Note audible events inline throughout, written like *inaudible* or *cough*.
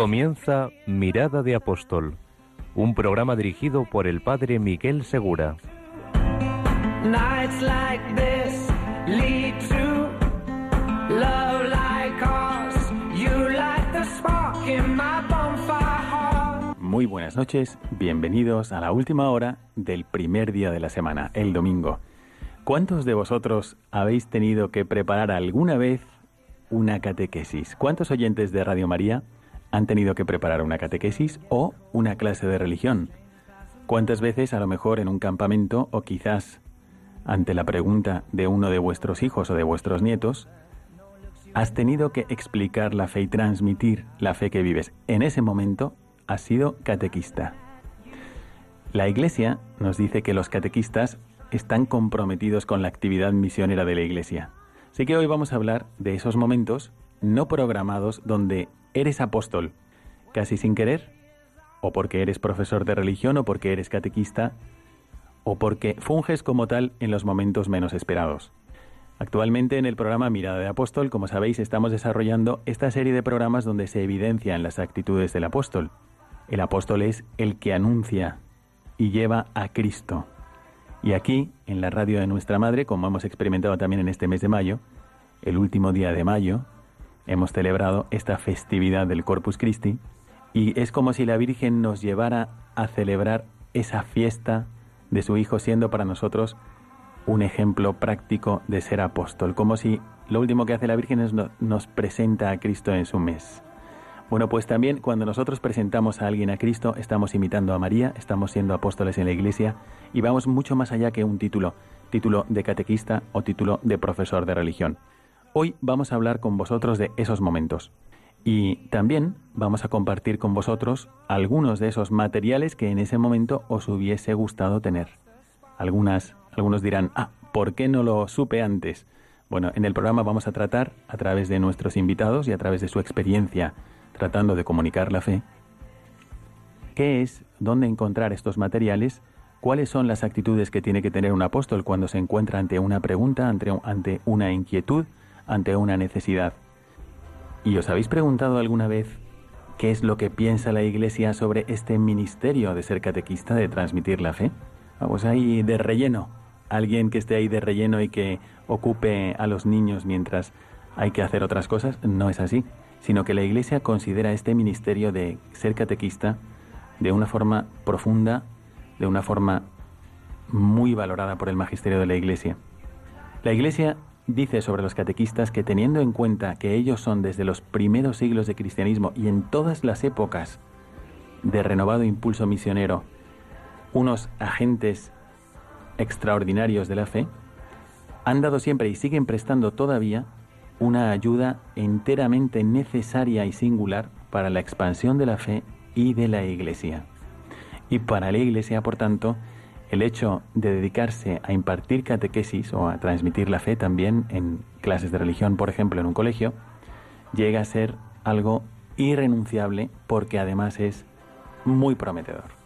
Comienza Mirada de Apóstol, un programa dirigido por el padre Miguel Segura. Muy buenas noches, bienvenidos a la última hora del primer día de la semana, el domingo. ¿Cuántos de vosotros habéis tenido que preparar alguna vez una catequesis? ¿Cuántos oyentes de Radio María han tenido que preparar una catequesis o una clase de religión? ¿Cuántas veces a lo mejor en un campamento o quizás ante la pregunta de uno de vuestros hijos o de vuestros nietos, has tenido que explicar la fe y transmitir la fe que vives? En ese momento has sido catequista. La Iglesia nos dice que los catequistas están comprometidos con la actividad misionera de la Iglesia. Así que hoy vamos a hablar de esos momentos no programados donde eres apóstol, casi sin querer, o porque eres profesor de religión, o porque eres catequista, o porque funges como tal en los momentos menos esperados. Actualmente en el programa Mirada de Apóstol, como sabéis, estamos desarrollando esta serie de programas donde se evidencian las actitudes del apóstol. El apóstol es el que anuncia y lleva a Cristo. Y aquí, en la radio de nuestra madre, como hemos experimentado también en este mes de mayo, el último día de mayo, hemos celebrado esta festividad del Corpus Christi y es como si la Virgen nos llevara a celebrar esa fiesta de su Hijo siendo para nosotros un ejemplo práctico de ser apóstol, como si lo último que hace la Virgen es no, nos presenta a Cristo en su mes. Bueno, pues también cuando nosotros presentamos a alguien a Cristo, estamos imitando a María, estamos siendo apóstoles en la Iglesia y vamos mucho más allá que un título, título de catequista o título de profesor de religión. Hoy vamos a hablar con vosotros de esos momentos y también vamos a compartir con vosotros algunos de esos materiales que en ese momento os hubiese gustado tener. Algunas, algunos dirán, ah, ¿por qué no lo supe antes? Bueno, en el programa vamos a tratar, a través de nuestros invitados y a través de su experiencia tratando de comunicar la fe, qué es, dónde encontrar estos materiales, cuáles son las actitudes que tiene que tener un apóstol cuando se encuentra ante una pregunta, ante, ante una inquietud, ante una necesidad. ¿Y os habéis preguntado alguna vez qué es lo que piensa la Iglesia sobre este ministerio de ser catequista, de transmitir la fe? Vamos ahí de relleno. Alguien que esté ahí de relleno y que ocupe a los niños mientras hay que hacer otras cosas, no es así sino que la Iglesia considera este ministerio de ser catequista de una forma profunda, de una forma muy valorada por el magisterio de la Iglesia. La Iglesia dice sobre los catequistas que teniendo en cuenta que ellos son desde los primeros siglos de cristianismo y en todas las épocas de renovado impulso misionero, unos agentes extraordinarios de la fe, han dado siempre y siguen prestando todavía una ayuda enteramente necesaria y singular para la expansión de la fe y de la Iglesia. Y para la Iglesia, por tanto, el hecho de dedicarse a impartir catequesis o a transmitir la fe también en clases de religión, por ejemplo, en un colegio, llega a ser algo irrenunciable porque además es muy prometedor.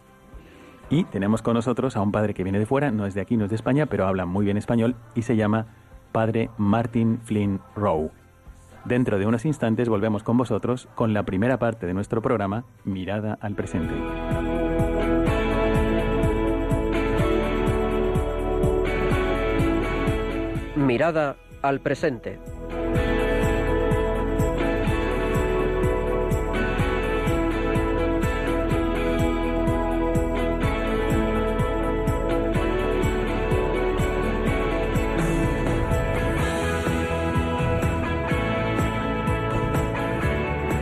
Y tenemos con nosotros a un padre que viene de fuera, no es de aquí, no es de España, pero habla muy bien español y se llama padre Martin Flynn Rowe. Dentro de unos instantes volvemos con vosotros con la primera parte de nuestro programa, Mirada al Presente. Mirada al Presente.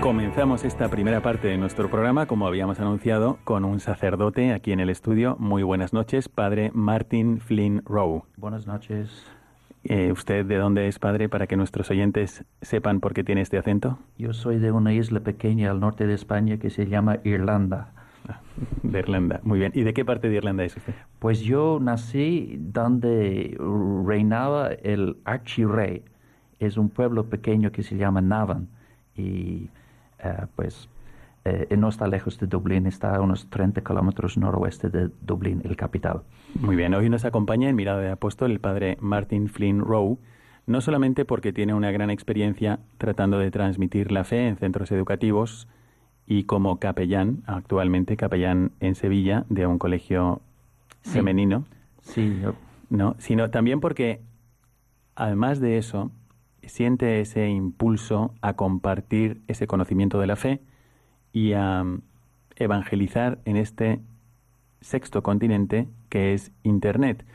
Comenzamos esta primera parte de nuestro programa, como habíamos anunciado, con un sacerdote aquí en el estudio. Muy buenas noches, padre Martin Flynn Rowe. Buenas noches. Eh, ¿Usted de dónde es padre para que nuestros oyentes sepan por qué tiene este acento? Yo soy de una isla pequeña al norte de España que se llama Irlanda. Ah, de Irlanda, muy bien. ¿Y de qué parte de Irlanda es usted? Pues yo nací donde reinaba el archirrey. Es un pueblo pequeño que se llama Navan y eh, pues eh, no está lejos de Dublín, está a unos 30 kilómetros noroeste de Dublín, el capital. Muy bien, hoy nos acompaña en Mirada de Apóstol el padre Martin Flynn Rowe, no solamente porque tiene una gran experiencia tratando de transmitir la fe en centros educativos y como capellán, actualmente capellán en Sevilla de un colegio femenino, sí, no, sino también porque además de eso siente ese impulso a compartir ese conocimiento de la fe y a mm, evangelizar en este sexto continente que es Internet.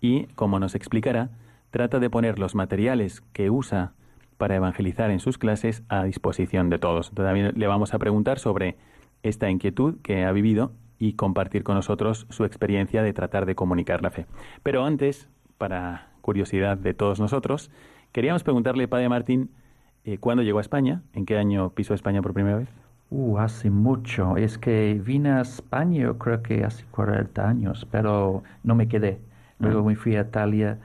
Y, como nos explicará, trata de poner los materiales que usa para evangelizar en sus clases a disposición de todos. También le vamos a preguntar sobre esta inquietud que ha vivido y compartir con nosotros su experiencia de tratar de comunicar la fe. Pero antes, para curiosidad de todos nosotros, queríamos preguntarle, Padre Martín, eh, ¿cuándo llegó a España? ¿En qué año pisó España por primera vez? Uh, hace mucho. Es que vine a España, creo que hace 40 años, pero no me quedé. Luego ah. me fui a Italia.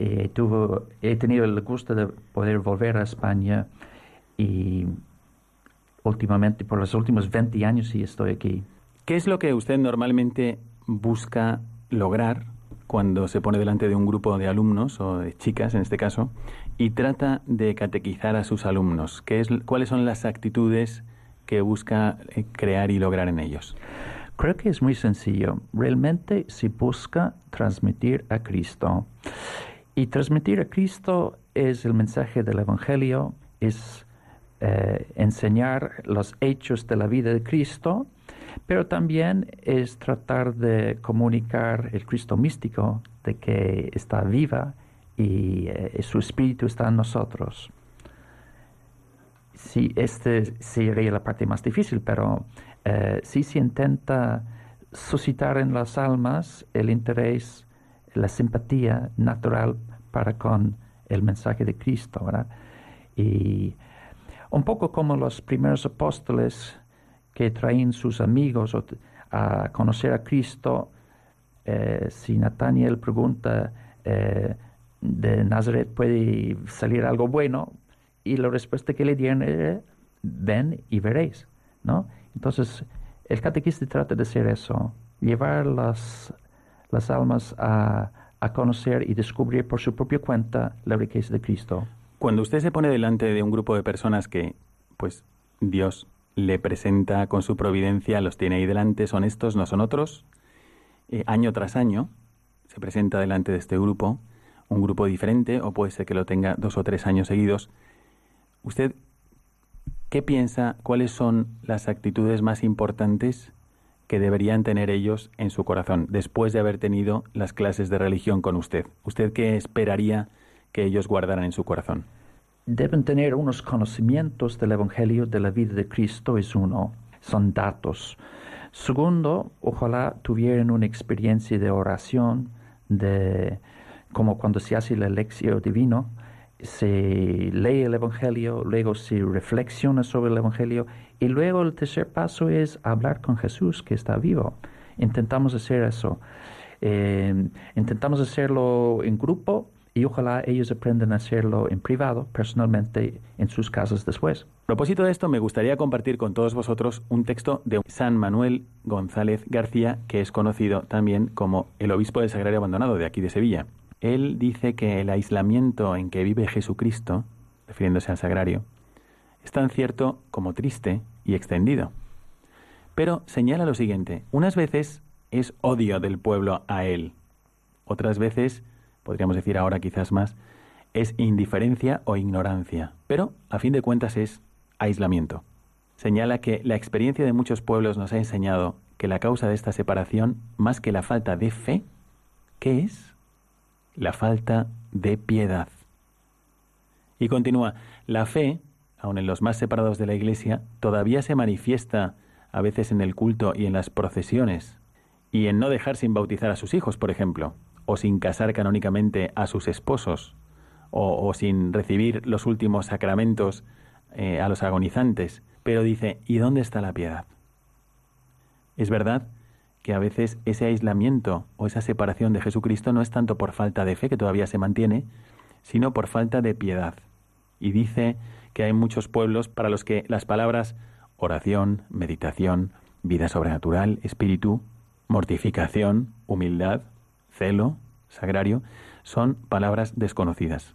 Eh, tuvo, he tenido el gusto de poder volver a España y últimamente, por los últimos 20 años, sí estoy aquí. ¿Qué es lo que usted normalmente busca lograr cuando se pone delante de un grupo de alumnos o de chicas, en este caso, y trata de catequizar a sus alumnos? ¿Qué es, ¿Cuáles son las actitudes que busca eh, crear y lograr en ellos? Creo que es muy sencillo. Realmente se busca transmitir a Cristo. Y transmitir a Cristo es el mensaje del Evangelio, es eh, enseñar los hechos de la vida de Cristo, pero también es tratar de comunicar el Cristo místico, de que está viva y eh, su espíritu está en nosotros sí, este sería la parte más difícil, pero eh, sí se intenta suscitar en las almas el interés, la simpatía natural para con el mensaje de Cristo, ¿verdad? Y un poco como los primeros apóstoles que traen sus amigos a conocer a Cristo, eh, si Nathaniel pregunta, eh, de Nazaret puede salir algo bueno, y la respuesta que le dieron es, ven y veréis, ¿no? Entonces, el catequista trata de hacer eso, llevar las, las almas a, a conocer y descubrir por su propia cuenta la riqueza de Cristo. Cuando usted se pone delante de un grupo de personas que, pues, Dios le presenta con su providencia, los tiene ahí delante, son estos, no son otros, eh, año tras año se presenta delante de este grupo, un grupo diferente, o puede ser que lo tenga dos o tres años seguidos, ¿Usted qué piensa? ¿Cuáles son las actitudes más importantes que deberían tener ellos en su corazón después de haber tenido las clases de religión con usted? ¿Usted qué esperaría que ellos guardaran en su corazón? Deben tener unos conocimientos del Evangelio de la vida de Cristo, es uno, son datos. Segundo, ojalá tuvieran una experiencia de oración, de como cuando se hace la lección divino, se lee el Evangelio, luego se reflexiona sobre el Evangelio y luego el tercer paso es hablar con Jesús que está vivo. Intentamos hacer eso. Eh, intentamos hacerlo en grupo y ojalá ellos aprendan a hacerlo en privado, personalmente, en sus casas después. A propósito de esto, me gustaría compartir con todos vosotros un texto de San Manuel González García, que es conocido también como el obispo del Sagrario Abandonado de aquí de Sevilla. Él dice que el aislamiento en que vive Jesucristo, refiriéndose al sagrario, es tan cierto como triste y extendido. Pero señala lo siguiente, unas veces es odio del pueblo a él, otras veces, podríamos decir ahora quizás más, es indiferencia o ignorancia, pero a fin de cuentas es aislamiento. Señala que la experiencia de muchos pueblos nos ha enseñado que la causa de esta separación, más que la falta de fe, ¿qué es? La falta de piedad. Y continúa, la fe, aun en los más separados de la Iglesia, todavía se manifiesta a veces en el culto y en las procesiones, y en no dejar sin bautizar a sus hijos, por ejemplo, o sin casar canónicamente a sus esposos, o, sin recibir los últimos sacramentos eh, a los agonizantes. Pero dice, ¿y dónde está la piedad? Es verdad que a veces ese aislamiento o esa separación de Jesucristo no es tanto por falta de fe, que todavía se mantiene, sino por falta de piedad. Y dice que hay muchos pueblos para los que las palabras oración, meditación, vida sobrenatural, espíritu, mortificación, humildad, celo, sagrario, son palabras desconocidas.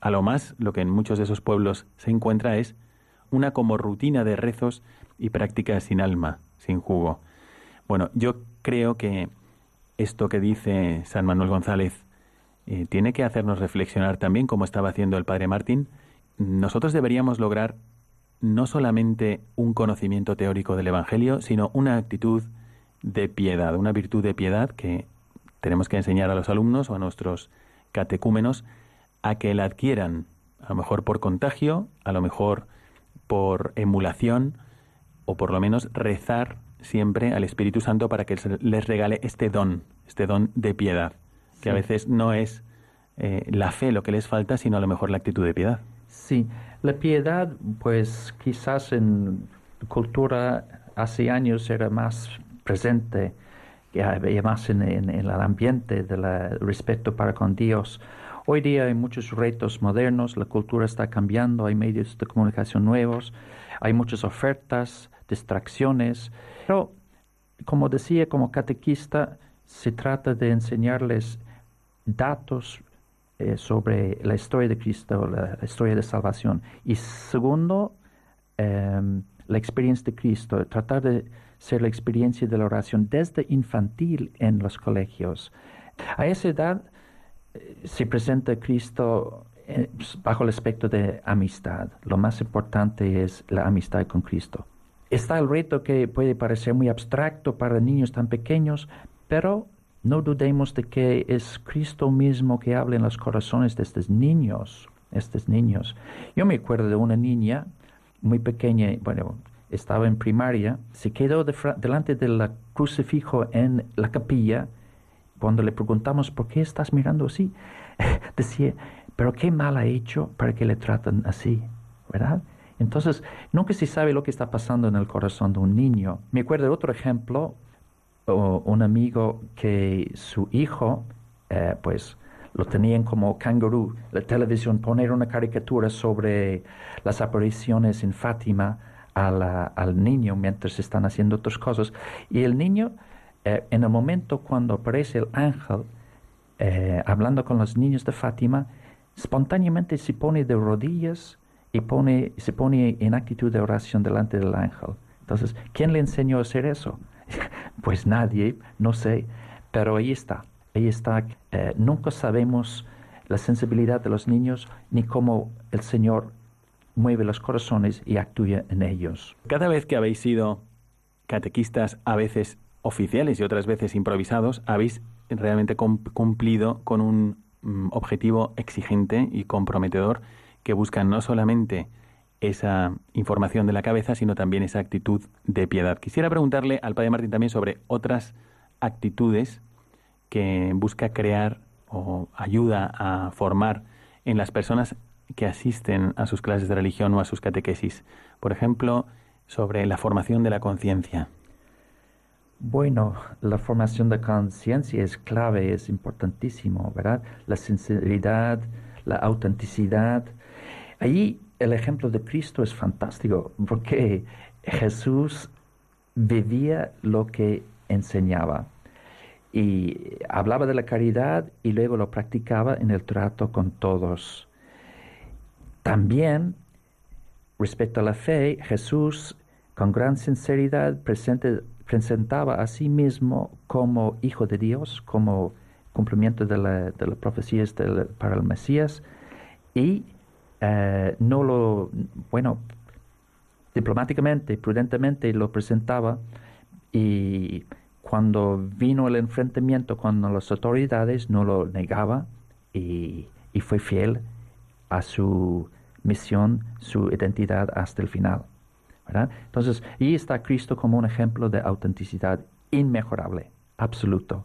A lo más, lo que en muchos de esos pueblos se encuentra es una como rutina de rezos y prácticas sin alma, sin jugo. Bueno, yo creo que esto que dice San Manuel González eh, tiene que hacernos reflexionar también, como estaba haciendo el padre Martín. Nosotros deberíamos lograr no solamente un conocimiento teórico del Evangelio, sino una actitud de piedad, una virtud de piedad que tenemos que enseñar a los alumnos o a nuestros catecúmenos a que la adquieran, a lo mejor por contagio, a lo mejor por emulación, o por lo menos rezar siempre al Espíritu Santo para que les regale este don, este don de piedad, que a veces no es eh, la fe lo que les falta, sino a lo mejor la actitud de piedad. Sí, la piedad, pues quizás en cultura hace años era más presente, que había más en, el ambiente del respeto para con Dios. Hoy día hay muchos retos modernos, la cultura está cambiando, hay medios de comunicación nuevos, hay muchas ofertas, distracciones, pero como decía, como catequista, se trata de enseñarles datos eh, sobre la historia de Cristo, la, historia de salvación. Y segundo, em, la experiencia de Cristo, tratar de ser la experiencia de la oración desde infantil en los colegios. A esa edad eh, se presenta Cristo eh, bajo el aspecto de amistad. Lo más importante es la amistad con Cristo. Está el reto que puede parecer muy abstracto para niños tan pequeños, pero no dudemos de que es Cristo mismo que habla en los corazones de estos niños, estos niños. Yo me acuerdo de una niña muy pequeña, bueno, estaba en primaria, se quedó delante del crucifijo en la capilla. Cuando le preguntamos, ¿por qué estás mirando así? *laughs* Decía, pero qué mal ha hecho para que le tratan así, ¿verdad? Entonces, nunca se sabe lo que está pasando en el corazón de un niño. Me acuerdo de otro ejemplo, un amigo que su hijo, eh, pues, lo tenían como canguro, la televisión poner una caricatura sobre las apariciones en Fátima al niño mientras están haciendo otras cosas. Y el niño, eh, en el momento cuando aparece el ángel, eh, hablando con los niños de Fátima, espontáneamente se pone de rodillas y se pone en actitud de oración delante del ángel. Entonces, ¿quién le enseñó a hacer eso? *laughs* pues nadie, no sé, pero ahí está, ahí está. Eh, nunca sabemos la sensibilidad de los niños ni cómo el Señor mueve los corazones y actúa en ellos. Cada vez que habéis sido catequistas, a veces oficiales y otras veces improvisados, habéis realmente cumplido con un Mm, objetivo exigente y comprometedor que busca no solamente esa información de la cabeza, sino también esa actitud de piedad. Quisiera preguntarle al Padre Martín también sobre otras actitudes que busca crear o ayuda a formar en las personas que asisten a sus clases de religión o a sus catequesis. Por ejemplo, sobre la formación de la conciencia. Bueno, la formación de conciencia es clave, es importantísimo, ¿verdad? La sinceridad, la autenticidad. Allí el ejemplo de Cristo es fantástico porque Jesús vivía lo que enseñaba y hablaba de la caridad y luego lo practicaba en el trato con todos. También, respecto a la fe, Jesús con gran sinceridad presentaba a sí mismo como hijo de Dios, como cumplimiento de, las profecías para el Mesías, y eh, no lo, bueno, diplomáticamente, prudentemente lo presentaba, y cuando vino el enfrentamiento con las autoridades, no lo negaba y, y fue fiel a su misión, su identidad hasta el final. Entonces, ahí está Cristo como un ejemplo de autenticidad inmejorable, absoluto.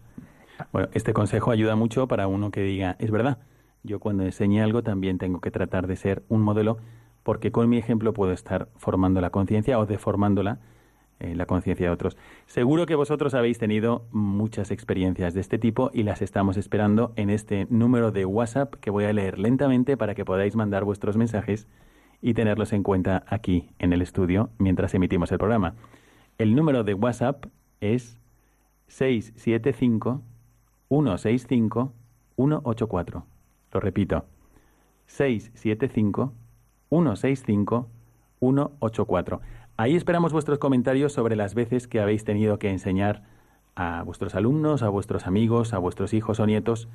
Bueno, este consejo ayuda mucho para uno que diga, es verdad, yo cuando enseñe algo también tengo que tratar de ser un modelo porque con mi ejemplo puedo estar formando la conciencia o deformándola eh, la conciencia de otros. Seguro que vosotros habéis tenido muchas experiencias de este tipo y las estamos esperando en este número de WhatsApp que voy a leer lentamente para que podáis mandar vuestros mensajes y tenerlos en cuenta aquí en el estudio mientras emitimos el programa. El número de WhatsApp es 675 165 184. Lo repito. 675 165 184. Ahí esperamos vuestros comentarios sobre las veces que habéis tenido que enseñar a vuestros alumnos, a vuestros amigos, a vuestros hijos o nietos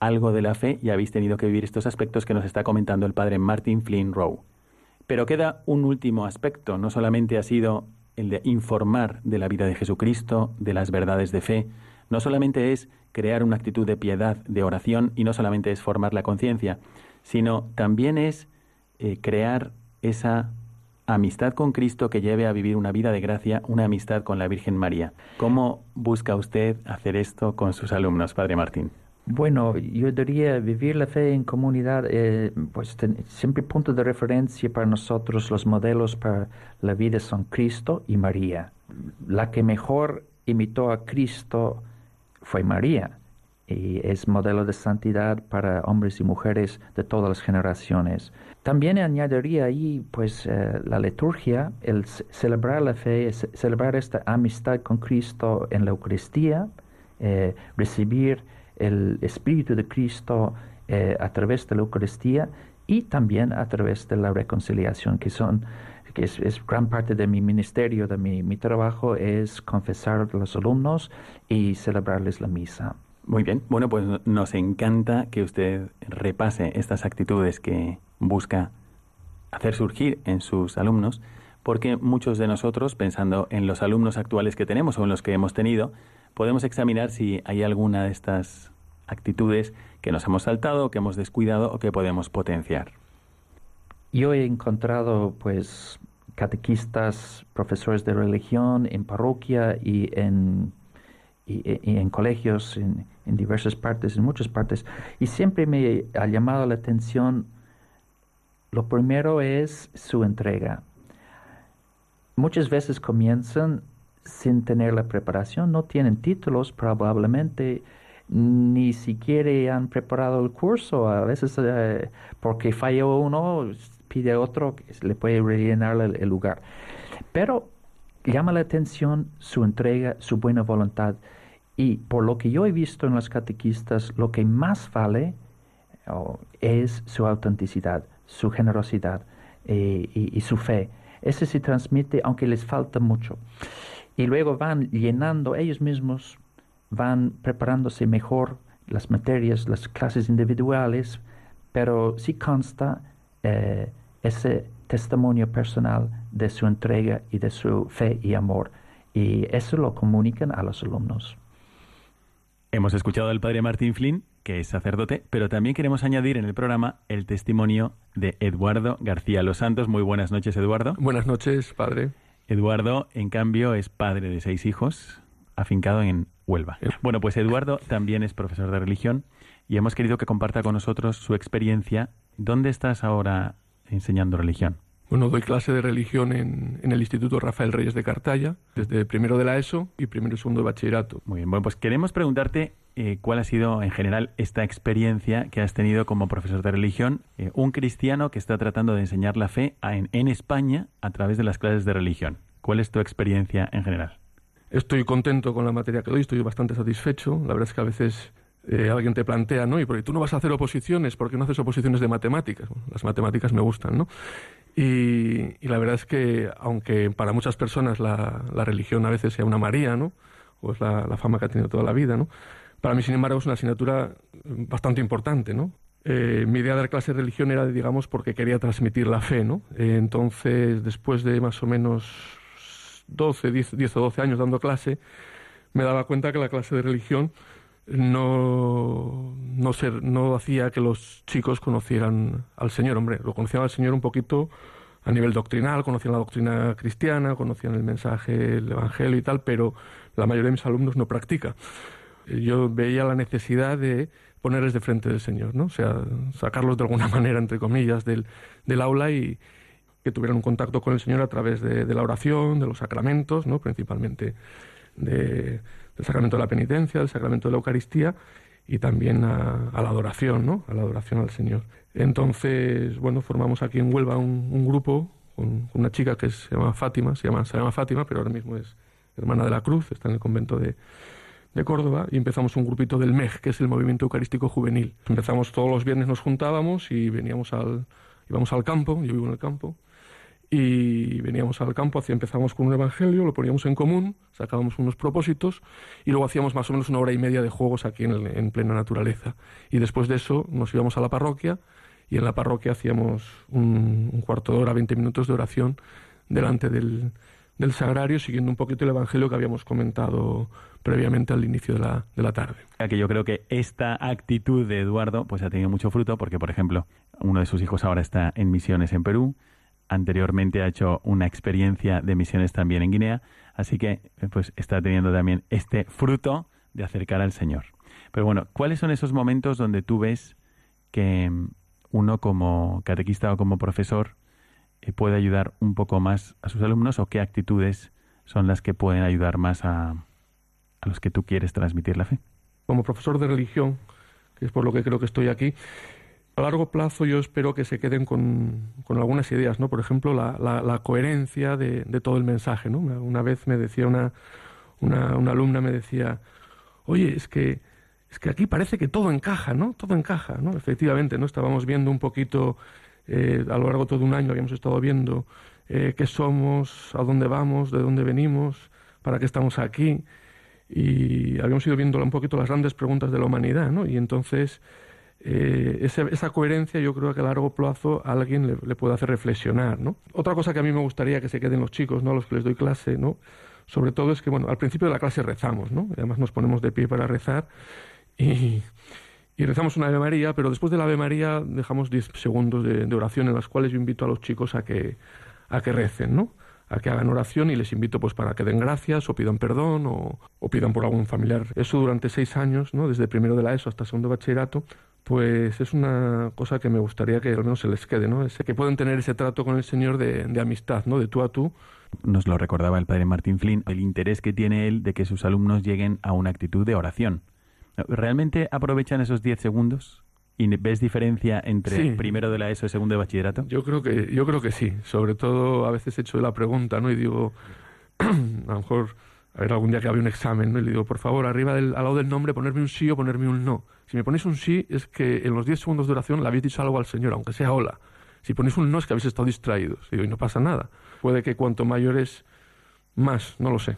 algo de la fe y habéis tenido que vivir estos aspectos que nos está comentando el padre Martin Flynn Rowe. Pero queda un último aspecto, no solamente ha sido el de informar de la vida de Jesucristo, de las verdades de fe, no solamente es crear una actitud de piedad, de oración, y no solamente es formar la conciencia, sino también es eh, crear esa amistad con Cristo que lleve a vivir una vida de gracia, una amistad con la Virgen María. ¿Cómo busca usted hacer esto con sus alumnos, Padre Martín? Bueno, yo diría vivir la fe en comunidad, eh, pues siempre punto de referencia para nosotros, los modelos para la vida son Cristo y María. La que mejor imitó a Cristo fue María y es modelo de santidad para hombres y mujeres de todas las generaciones. También añadiría ahí pues eh, la liturgia, el celebrar la fe, celebrar esta amistad con Cristo en la Eucaristía, eh, recibir el Espíritu de Cristo eh, a través de la Eucaristía y también a través de la reconciliación, que son que es, gran parte de mi ministerio, de mi, mi trabajo, es confesar a los alumnos y celebrarles la misa. Muy bien, bueno, pues nos encanta que usted repase estas actitudes que busca hacer surgir en sus alumnos, porque muchos de nosotros, pensando en los alumnos actuales que tenemos o en los que hemos tenido, podemos examinar si hay alguna de estas actitudes que nos hemos saltado, que hemos descuidado o que podemos potenciar. Yo he encontrado, pues, catequistas, profesores de religión en parroquia y en y, en colegios, en, diversas partes, en muchas partes. Y siempre me ha llamado la atención, lo primero es su entrega. Muchas veces comienzan sin tener la preparación, no tienen títulos probablemente, ni siquiera han preparado el curso. A veces eh, porque falló uno, pide otro le puede rellenar el lugar. Pero llama la atención su entrega, su buena voluntad. Y por lo que yo he visto en los catequistas, lo que más vale oh, es su autenticidad, su generosidad eh, y, su fe. Ese se transmite aunque les falta mucho. Y luego van llenando ellos mismos, van preparándose mejor las materias, las clases individuales, pero sí consta eh, ese testimonio personal de su entrega y de su fe y amor. Y eso lo comunican a los alumnos. Hemos escuchado al padre Martín Flynn, que es sacerdote, pero también queremos añadir en el programa el testimonio de Eduardo García Los Santos. Muy buenas noches, Eduardo. Buenas noches, padre. Eduardo, en cambio, es padre de seis hijos, afincado en Huelva. Eh. Bueno, pues Eduardo también es profesor de religión y hemos querido que comparta con nosotros su experiencia. ¿Dónde estás ahora enseñando religión? Bueno, doy clase de religión en, el Instituto Rafael Reyes de Cartaya, desde primero de la ESO y primero y segundo de bachillerato. Muy bien, bueno, pues queremos preguntarte eh, cuál ha sido en general esta experiencia que has tenido como profesor de religión, eh, un cristiano que está tratando de enseñar la fe en, en España a través de las clases de religión. ¿Cuál es tu experiencia en general? Estoy contento con la materia que doy, estoy bastante satisfecho. La verdad es que a veces eh, alguien te plantea, ¿no? Y porque tú no vas a hacer oposiciones, ¿por qué no haces oposiciones de matemáticas? las matemáticas me gustan, ¿no? Y, la verdad es que, aunque para muchas personas la, religión a veces sea una María, ¿no? O es la, fama que ha tenido toda la vida, ¿no? Para mí, sin embargo, es una asignatura bastante importante, ¿no? Eh, mi idea de dar clase de religión era, digamos, porque quería transmitir la fe, ¿no? Eh, entonces, después de más o menos 12, 10, 10 o 12 años dando clase, me daba cuenta que la clase de religión no, no, hacía que los chicos conocieran al Señor. Hombre, lo conocían al Señor un poquito a nivel doctrinal, conocían la doctrina cristiana, conocían el mensaje, el Evangelio y tal, pero la mayoría de mis alumnos no practica. Yo veía la necesidad de ponerles de frente del Señor, ¿no? O sea, sacarlos de alguna *laughs* manera, entre comillas, del, del aula y que tuvieran un contacto con el Señor a través de, la oración, de los sacramentos, ¿no? Principalmente del sacramento de la penitencia, del sacramento de la Eucaristía y también a, la adoración, ¿no? A la adoración al Señor. Entonces, bueno, formamos aquí en Huelva un, grupo con, una chica que se llama Fátima, se llama, se llama Fátima, pero ahora mismo es hermana de la Cruz, está en el convento de, de Córdoba y empezamos un grupito del MEG, que es el Movimiento Eucarístico Juvenil. Empezamos todos los viernes, nos juntábamos y veníamos al, íbamos al campo, yo vivo en el campo, y veníamos al campo, así empezamos con un evangelio, lo poníamos en común, sacábamos unos propósitos y luego hacíamos más o menos una hora y media de juegos aquí en, en plena naturaleza. Y después de eso nos íbamos a la parroquia y en la parroquia hacíamos un, cuarto de hora, 20 minutos de oración delante del, del sagrario, siguiendo un poquito el Evangelio que habíamos comentado previamente al inicio de la, de la tarde. Que yo creo que esta actitud de Eduardo pues ha tenido mucho fruto porque, por ejemplo, uno de sus hijos ahora está en misiones en Perú, anteriormente ha hecho una experiencia de misiones también en Guinea, así que pues está teniendo también este fruto de acercar al Señor. Pero bueno, ¿cuáles son esos momentos donde tú ves que uno como catequista o como profesor puede ayudar un poco más a sus alumnos o qué actitudes son las que pueden ayudar más a, a los que tú quieres transmitir la fe? Como profesor de religión, que es por lo que creo que estoy aquí, a largo plazo yo espero que se queden con, con algunas ideas, ¿no? Por ejemplo, la, la, coherencia de, de, todo el mensaje, ¿no? Una vez me decía una, una, una, alumna, me decía, oye, es que, es que aquí parece que todo encaja, ¿no? Todo encaja, ¿no? Efectivamente, ¿no? Estábamos viendo un poquito eh, a lo largo de todo un año habíamos estado viendo eh, qué somos, a dónde vamos, de dónde venimos, para qué estamos aquí. Y habíamos ido viendo un poquito las grandes preguntas de la humanidad, ¿no? Y entonces eh, esa, coherencia yo creo que a largo plazo a alguien le, puede hacer reflexionar, ¿no? Otra cosa que a mí me gustaría que se queden los chicos, ¿no? A los que les doy clase, ¿no? Sobre todo es que, bueno, al principio de la clase rezamos, ¿no? Además nos ponemos de pie para rezar y rezamos una Ave María, pero después de la Ave María dejamos 10 segundos de, oración en las cuales yo invito a los chicos a que, a que recen, ¿no? A que hagan oración y les invito pues para que den gracias o pidan perdón o, o, pidan por algún familiar. Eso durante seis años, ¿no? desde primero de la ESO hasta segundo bachillerato, pues es una cosa que me gustaría que al menos se les quede, ¿no? Ese, que pueden tener ese trato con el Señor de, de amistad, ¿no? de tú a tú. Nos lo recordaba el padre Martín Flynn, el interés que tiene él de que sus alumnos lleguen a una actitud de oración. ¿Realmente aprovechan esos 10 segundos? ¿Y ves diferencia entre primero de la ESO y segundo de bachillerato? Yo creo que, yo creo que sí. Sobre todo a veces he hecho la pregunta, ¿no? Y digo, *clears throat* a lo mejor, a ver, algún día que había un examen, ¿no? Y le digo, por favor, arriba del, al lado del nombre ponerme un sí o ponerme un no. Si me ponéis un sí, es que en los 10 segundos de oración le habéis dicho algo al Señor, aunque sea hola. Si ponéis un no, es que habéis estado distraídos. Y digo, y no pasa nada. Puede que cuanto mayores, más, no lo sé.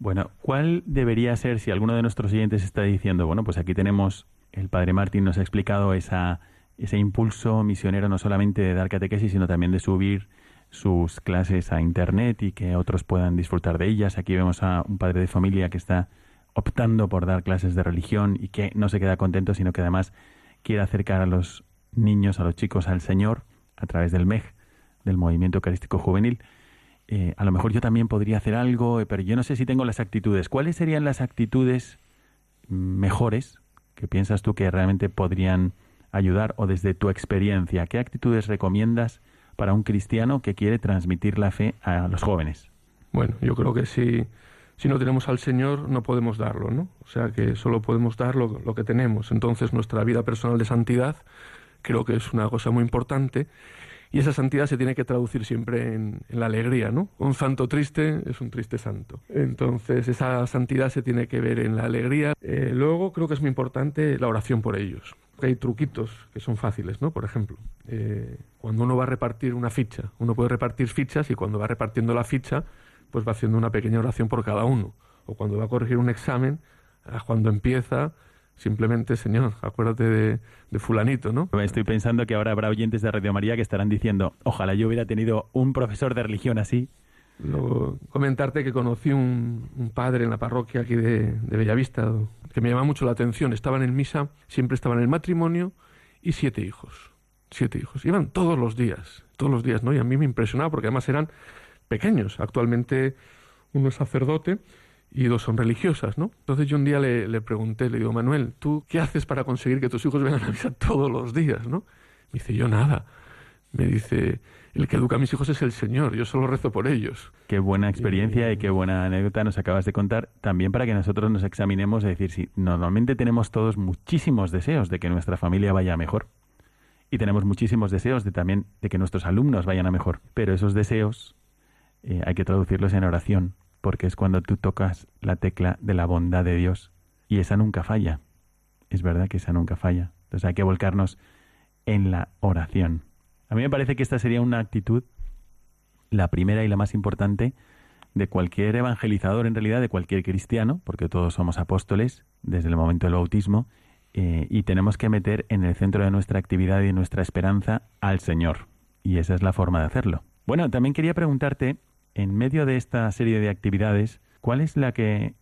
Bueno, ¿cuál debería ser, si alguno de nuestros oyentes está diciendo, bueno, pues aquí tenemos, el padre Martín nos ha explicado esa, ese impulso misionero no solamente de dar catequesis, sino también de subir sus clases a Internet y que otros puedan disfrutar de ellas. Aquí vemos a un padre de familia que está optando por dar clases de religión y que no se queda contento, sino que además quiere acercar a los niños, a los chicos al Señor a través del MEG, del Movimiento Eucarístico Juvenil. Eh, a lo mejor yo también podría hacer algo, eh, pero yo no sé si tengo las actitudes. ¿Cuáles serían las actitudes mejores que piensas tú que realmente podrían ayudar o desde tu experiencia, qué actitudes recomiendas para un cristiano que quiere transmitir la fe a los jóvenes? Bueno, yo creo que si, si no tenemos al Señor no podemos darlo, ¿no? O sea que solo podemos dar lo, lo que tenemos. Entonces nuestra vida personal de santidad creo que es una cosa muy importante y esa santidad se tiene que traducir siempre en, la alegría, ¿no? Un santo triste es un triste santo. Entonces, esa santidad se tiene que ver en la alegría. Eh, luego, creo que es muy importante la oración por ellos. Hay truquitos que son fáciles, ¿no? Por ejemplo, eh, cuando uno va a repartir una ficha, uno puede repartir fichas y cuando va repartiendo la ficha, pues va haciendo una pequeña oración por cada uno. O cuando va a corregir un examen, cuando empieza, Simplemente, Señor, acuérdate de, fulanito, ¿no? Estoy pensando que ahora habrá oyentes de Radio María que estarán diciendo, ojalá yo hubiera tenido un profesor de religión así. Luego, comentarte que conocí un, padre en la parroquia aquí de, de, Bellavista que me llama mucho la atención. Estaban en misa, siempre estaban en el matrimonio y siete hijos. Siete hijos. Iban todos los días, todos los días, ¿no? Y a mí me impresionaba porque además eran pequeños. Actualmente uno es sacerdote y dos son religiosas, ¿no? Entonces yo un día le, le, pregunté, le digo, Manuel, ¿tú qué haces para conseguir que tus hijos vengan a misa todos los días, ¿no? Me dice, yo nada. Me dice, el que educa a mis hijos es el Señor, yo solo rezo por ellos. Qué buena experiencia y, qué buena anécdota nos acabas de contar, también para que nosotros nos examinemos, es decir, si normalmente tenemos todos muchísimos deseos de que nuestra familia vaya mejor y tenemos muchísimos deseos de también de que nuestros alumnos vayan a mejor, pero esos deseos eh, hay que traducirlos en oración, porque es cuando tú tocas la tecla de la bondad de Dios y esa nunca falla. Es verdad que esa nunca falla. Entonces hay que volcarnos en la oración. A mí me parece que esta sería una actitud, la primera y la más importante, de cualquier evangelizador, en realidad de cualquier cristiano, porque todos somos apóstoles desde el momento del bautismo, eh, y tenemos que meter en el centro de nuestra actividad y de nuestra esperanza al Señor. Y esa es la forma de hacerlo. Bueno, también quería preguntarte, en medio de esta serie de actividades, ¿cuál es la que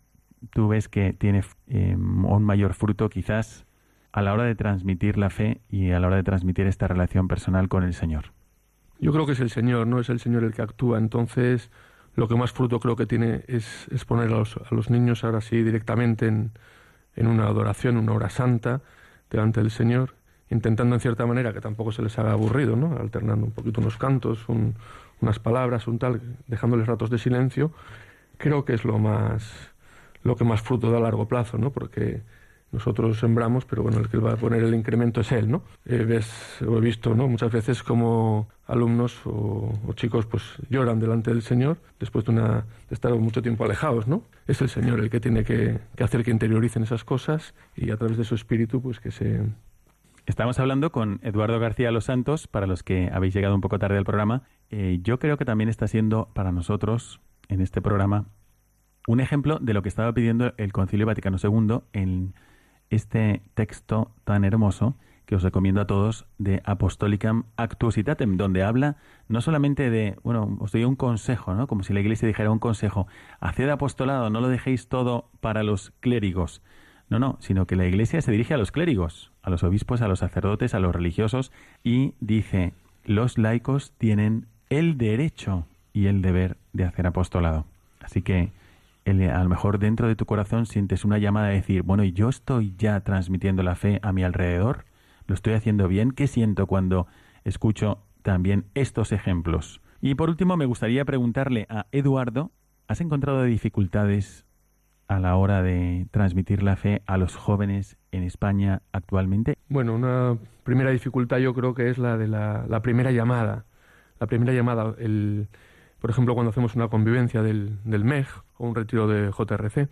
tú ves que tiene eh, un mayor fruto quizás a la hora de transmitir la fe y a la hora de transmitir esta relación personal con el Señor? Yo creo que es el Señor, no es el Señor el que actúa. Entonces, lo que más fruto creo que tiene es, es poner a los, a los, niños ahora sí directamente en, en una adoración, una hora santa, delante del Señor, intentando en cierta manera que tampoco se les haga aburrido, ¿no? alternando un poquito unos cantos, un, unas palabras, un tal, dejándoles ratos de silencio, creo que es lo más lo que más fruto da a largo plazo, ¿no? Porque nosotros sembramos, pero bueno, el que va a poner el incremento es él, ¿no? Eh, ves, he visto, ¿no? Muchas veces como alumnos o, chicos pues lloran delante del Señor después de, una, de estar mucho tiempo alejados, ¿no? Es el Señor el que tiene que, hacer que interioricen esas cosas y a través de su espíritu pues que se... Estamos hablando con Eduardo García Los Santos, para los que habéis llegado un poco tarde al programa. Eh, yo creo que también está siendo para nosotros en este programa un ejemplo de lo que estaba pidiendo el Concilio Vaticano II en este texto tan hermoso que os recomiendo a todos de Apostolicam Actuositatem, donde habla no solamente de, bueno, os doy un consejo, ¿no? Como si la Iglesia dijera un consejo, haced apostolado, no lo dejéis todo para los clérigos. No, no, sino que la Iglesia se dirige a los clérigos, a los obispos, a los sacerdotes, a los religiosos y dice, los laicos tienen el derecho y el deber de hacer apostolado. Así que a lo mejor dentro de tu corazón sientes una llamada de decir, bueno, yo estoy ya transmitiendo la fe a mi alrededor, lo estoy haciendo bien, ¿qué siento cuando escucho también estos ejemplos? Y por último, me gustaría preguntarle a Eduardo, ¿has encontrado dificultades a la hora de transmitir la fe a los jóvenes en España actualmente? Bueno, una primera dificultad yo creo que es la de la, la primera llamada. La primera llamada, el, por ejemplo, cuando hacemos una convivencia del, del MEG o un retiro de JRC,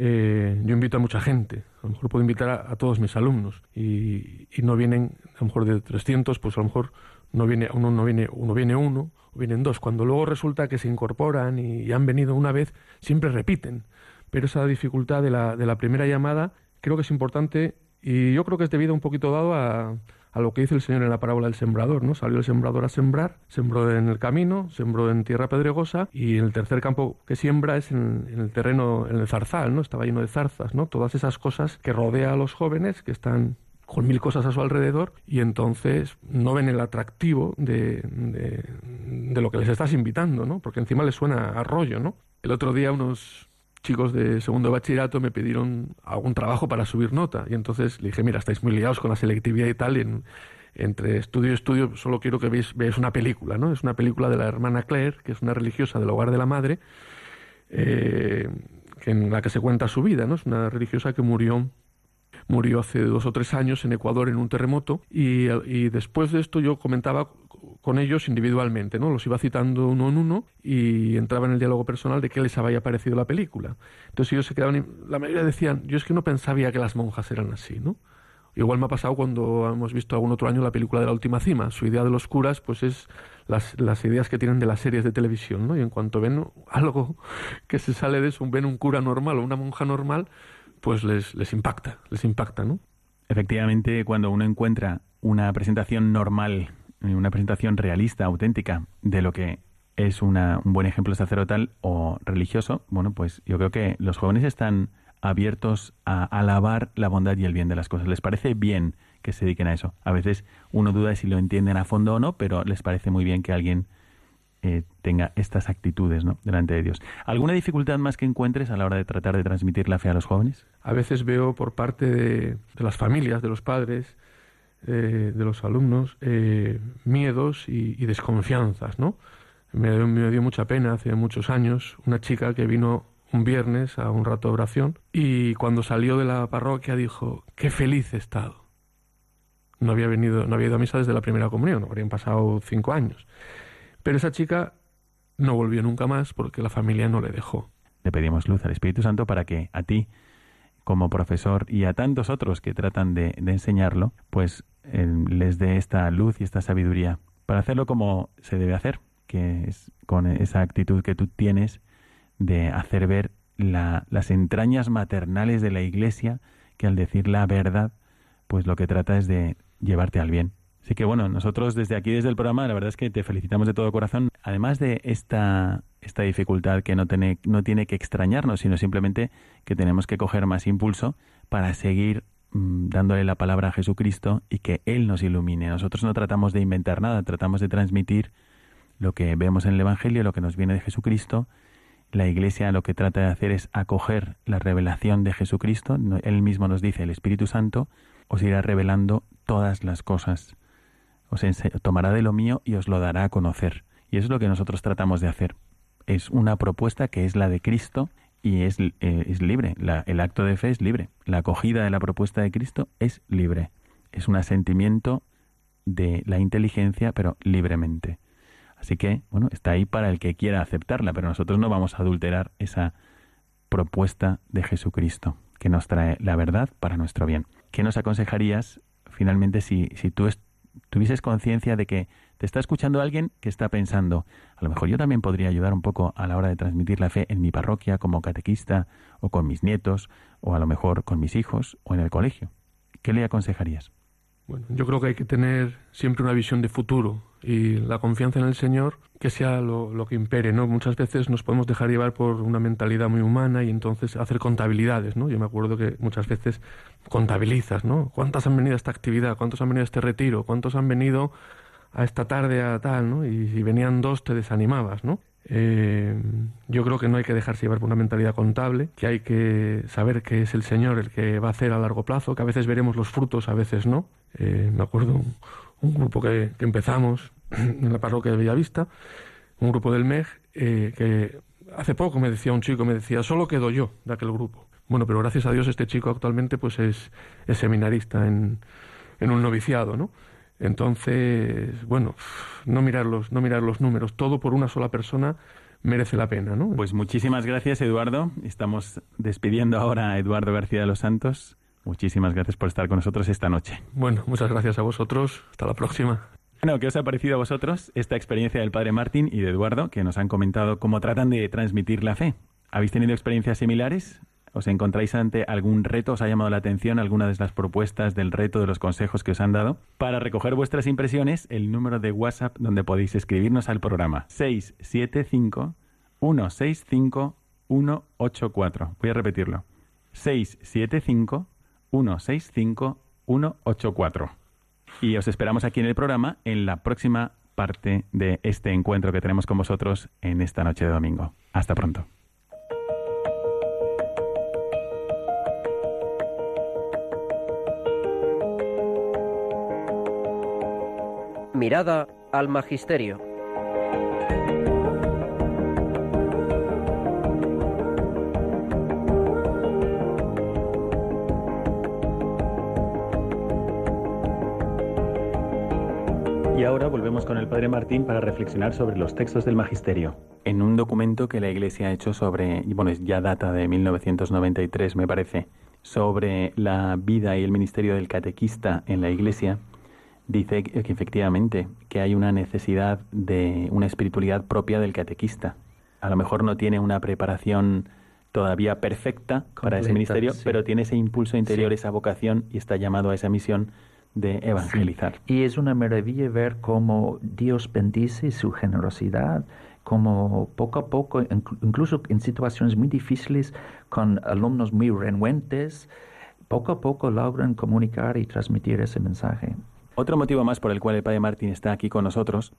eh, yo invito a mucha gente. A lo mejor puedo invitar a, todos mis alumnos y, no vienen, a lo mejor de 300, pues a lo mejor no viene uno, no viene uno, viene uno o vienen dos. Cuando luego resulta que se incorporan y, han venido una vez, siempre repiten. Pero esa dificultad de la, de la primera llamada creo que es importante y yo creo que es debido un poquito dado a, a lo que dice el Señor en la parábola del sembrador, ¿no? Salió el sembrador a sembrar, sembró en el camino, sembró en tierra pedregosa y en el tercer campo que siembra es en, el terreno, en el zarzal, ¿no? Estaba lleno de zarzas, ¿no? Todas esas cosas que rodea a los jóvenes que están con mil cosas a su alrededor y entonces no ven el atractivo de, de, de, lo que les estás invitando, ¿no? Porque encima les suena a rollo, ¿no? El otro día unos chicos de segundo bachillerato me pidieron algún trabajo para subir nota y entonces le dije, mira, estáis muy liados con la selectividad y tal, y entre estudio y estudio solo quiero que veáis, veáis, una película, ¿no? Es una película de la hermana Claire, que es una religiosa del hogar de la madre, eh, en la que se cuenta su vida, ¿no? Es una religiosa que murió murió hace dos o tres años en Ecuador en un terremoto y después de esto yo comentaba con ellos individualmente, ¿no? Los iba citando uno en uno y entraba en el diálogo personal de qué les había parecido la película. Entonces ellos se quedaban, la mayoría decían, yo es que no pensaba que las monjas eran así, ¿no? Igual me ha pasado cuando hemos visto algún otro año la película de la última cima. Su idea de los curas, pues es las, ideas que tienen de las series de televisión, ¿no? Y en cuanto ven algo que se sale de eso, ven un cura normal o una monja normal, pues les, les impacta, les impacta, ¿no? Efectivamente, cuando uno encuentra una presentación normal una presentación realista, auténtica de lo que es una, un buen ejemplo sacerdotal o religioso, bueno, pues yo creo que los jóvenes están abiertos a alabar la bondad y el bien de las cosas. Les parece bien que se dediquen a eso. A veces uno duda de si lo entienden a fondo o no, pero les parece muy bien que alguien eh, tenga estas actitudes ¿no? delante de Dios. ¿Alguna dificultad más que encuentres a la hora de tratar de transmitir la fe a los jóvenes? A veces veo por parte de, las familias, de los padres, eh, de los alumnos, eh, miedos y, desconfianzas, ¿no? Me, me, dio mucha pena hace muchos años una chica que vino un viernes a un rato de oración y cuando salió de la parroquia dijo, qué feliz he estado. No había venido, no había ido a misa desde la primera comunión, habrían pasado cinco años. Pero esa chica no volvió nunca más porque la familia no le dejó. Le pedimos luz al Espíritu Santo para que a ti, como profesor, y a tantos otros que tratan de, enseñarlo, pues eh, les dé esta luz y esta sabiduría para hacerlo como se debe hacer, que es con esa actitud que tú tienes de hacer ver las entrañas maternales de la Iglesia, que al decir la verdad, pues lo que trata es de llevarte al bien. Así que bueno, nosotros desde aquí, desde el programa, la verdad es que te felicitamos de todo corazón. Además de esta, esta dificultad que no tiene, no tiene que extrañarnos, sino simplemente que tenemos que coger más impulso para seguir mm, dándole la palabra a Jesucristo y que Él nos ilumine. Nosotros no tratamos de inventar nada, tratamos de transmitir lo que vemos en el Evangelio, lo que nos viene de Jesucristo. La Iglesia lo que trata de hacer es acoger la revelación de Jesucristo. Él mismo nos dice, el Espíritu Santo os irá revelando todas las cosas os tomará de lo mío y os lo dará a conocer. Y es lo que nosotros tratamos de hacer. Es una propuesta que es la de Cristo y es, eh, es libre. el acto de fe es libre. La acogida de la propuesta de Cristo es libre. Es un asentimiento de la inteligencia, pero libremente. Así que, bueno, está ahí para el que quiera aceptarla, pero nosotros no vamos a adulterar esa propuesta de Jesucristo, que nos trae la verdad para nuestro bien. ¿Qué nos aconsejarías finalmente si, si tú tuvieses conciencia de que te está escuchando alguien que está pensando, a lo mejor yo también podría ayudar un poco a la hora de transmitir la fe en mi parroquia como catequista o con mis nietos o a lo mejor con mis hijos o en el colegio. ¿Qué le aconsejarías? Bueno, yo creo que hay que tener siempre una visión de futuro y la confianza en el Señor que sea lo, que impere, ¿no? Muchas veces nos podemos dejar llevar por una mentalidad muy humana y entonces hacer contabilidades, ¿no? Yo me acuerdo que muchas veces contabilizas, ¿no? ¿Cuántas han venido a esta actividad? ¿Cuántos han venido a este retiro? ¿Cuántos han venido a esta tarde a tal, ¿no? Y si venían dos te desanimabas, ¿no? Eh, yo creo que no hay que dejarse llevar por una mentalidad contable, que hay que saber que es el Señor el que va a hacer a largo plazo, que a veces veremos los frutos, a veces no. Eh, me acuerdo un, grupo que, empezamos *clears throat* en la parroquia de Bellavista, un grupo del MEG, eh, que hace poco me decía un chico, me decía, solo quedo yo de aquel grupo. Bueno, pero gracias a Dios este chico actualmente pues es, es seminarista en, en un noviciado, ¿no? Entonces, bueno, no mirar los, no mirar los números, todo por una sola persona merece la pena, ¿no? Pues muchísimas gracias, Eduardo. Estamos despidiendo ahora a Eduardo García de los Santos. Muchísimas gracias por estar con nosotros esta noche. Bueno, muchas gracias a vosotros. Hasta la próxima. Bueno, ¿qué os ha parecido a vosotros esta experiencia del padre Martín y de Eduardo, que nos han comentado cómo tratan de transmitir la fe? ¿Habéis tenido experiencias similares? ¿Os encontráis ante algún reto? ¿Os ha llamado la atención alguna de las propuestas del reto, de los consejos que os han dado? Para recoger vuestras impresiones, el número de WhatsApp donde podéis escribirnos al programa 675 165 184. Voy a repetirlo. 675 165 184. Y os esperamos aquí en el programa en la próxima parte de este encuentro que tenemos con vosotros en esta noche de domingo. Hasta pronto. Mirada al Magisterio. Y ahora volvemos con el Padre Martín para reflexionar sobre los textos del Magisterio. En un documento que la Iglesia ha hecho sobre, y bueno, ya data de 1993 me parece, sobre la vida y el ministerio del catequista en la Iglesia, dice que efectivamente que hay una necesidad de una espiritualidad propia del catequista. A lo mejor no tiene una preparación todavía perfecta para ese ministerio, pero tiene ese impulso interior, esa vocación y está llamado a esa misión de evangelizar. Y es una maravilla ver cómo Dios bendice su generosidad, cómo poco a poco, incluso en situaciones muy difíciles, con alumnos muy renuentes, poco a poco logran comunicar y transmitir ese mensaje. Otro motivo más por el cual el Padre Martín está aquí con nosotros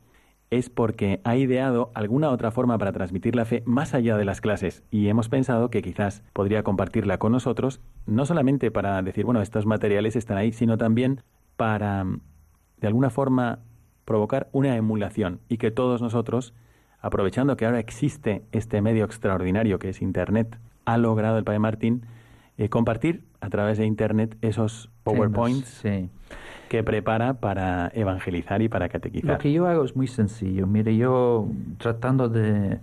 es porque ha ideado alguna otra forma para transmitir la fe más allá de las clases. Y hemos pensado que quizás podría compartirla con nosotros, no solamente para decir, bueno, estos materiales están ahí, sino también para, de alguna forma, provocar una emulación. Y que todos nosotros, aprovechando que ahora existe este medio extraordinario que es Internet, ha logrado el Padre Martín eh, compartir a través de Internet esos PowerPoints que prepara para evangelizar y para catequizar. Lo que yo hago es muy sencillo. Mire, yo tratando de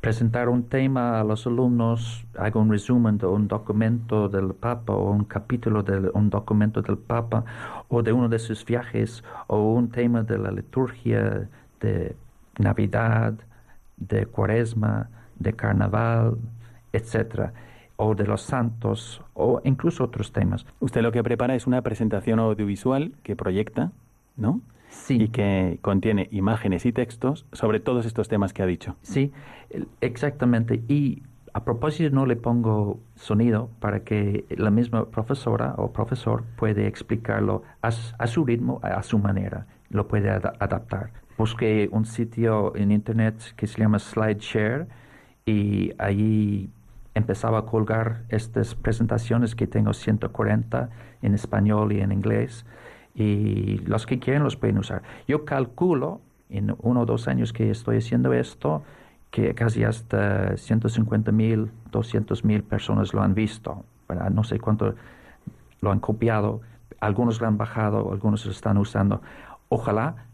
presentar un tema a los alumnos, hago un resumen de un documento del Papa o un capítulo de un documento del Papa o de uno de sus viajes o un tema de la liturgia de Navidad, de Cuaresma, de Carnaval, etcétera o de los santos o incluso otros temas. Usted lo que prepara es una presentación audiovisual que proyecta, ¿no? Sí. Y que contiene imágenes y textos sobre todos estos temas que ha dicho. Sí, exactamente. Y a propósito no le pongo sonido para que la misma profesora o profesor puede explicarlo a, su ritmo, a, su manera, lo puede adaptar. Busqué un sitio en internet que se llama SlideShare y ahí empezaba a colgar estas presentaciones que tengo 140 en español y en inglés y los que quieren los pueden usar. Yo calculo en uno o dos años que estoy haciendo esto que casi hasta 150 mil, 200 mil personas lo han visto. No sé cuánto lo han copiado, algunos lo han bajado, algunos lo están usando. Ojalá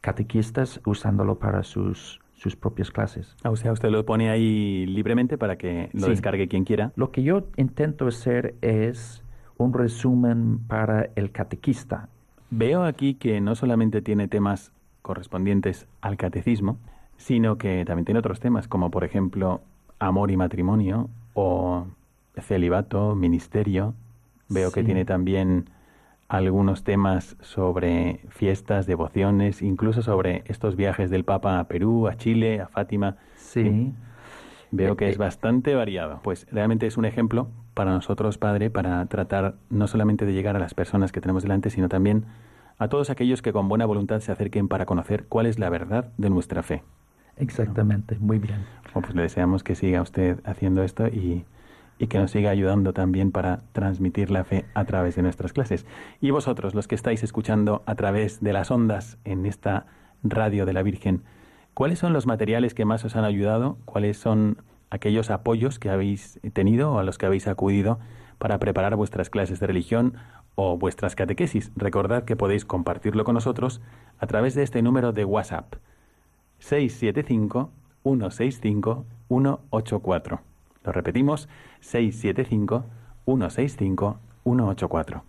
catequistas usándolo para sus sus propias clases. Ah, o sea, usted lo pone ahí libremente para que lo descargue quien quiera. Lo que yo intento hacer es un resumen para el catequista. Veo aquí que no solamente tiene temas correspondientes al catecismo, sino que también tiene otros temas, como por ejemplo amor y matrimonio, o celibato, ministerio. Veo que tiene también algunos temas sobre fiestas, devociones, incluso sobre estos viajes del Papa a Perú, a Chile, a Fátima. Sí. Veo que es bastante variado. Pues realmente es un ejemplo para nosotros, Padre, para tratar no solamente de llegar a las personas que tenemos delante, sino también a todos aquellos que con buena voluntad se acerquen para conocer cuál es la verdad de nuestra fe. Exactamente, muy bien. pues le deseamos que siga usted haciendo esto y, y que nos siga ayudando también para transmitir la fe a través de nuestras clases. Y vosotros, los que estáis escuchando a través de las ondas en esta radio de la Virgen, ¿cuáles son los materiales que más os han ayudado? ¿Cuáles son aquellos apoyos que habéis tenido o a los que habéis acudido para preparar vuestras clases de religión o vuestras catequesis? Recordad que podéis compartirlo con nosotros a través de este número de WhatsApp 675 165 184. Lo repetimos, 675-165-184.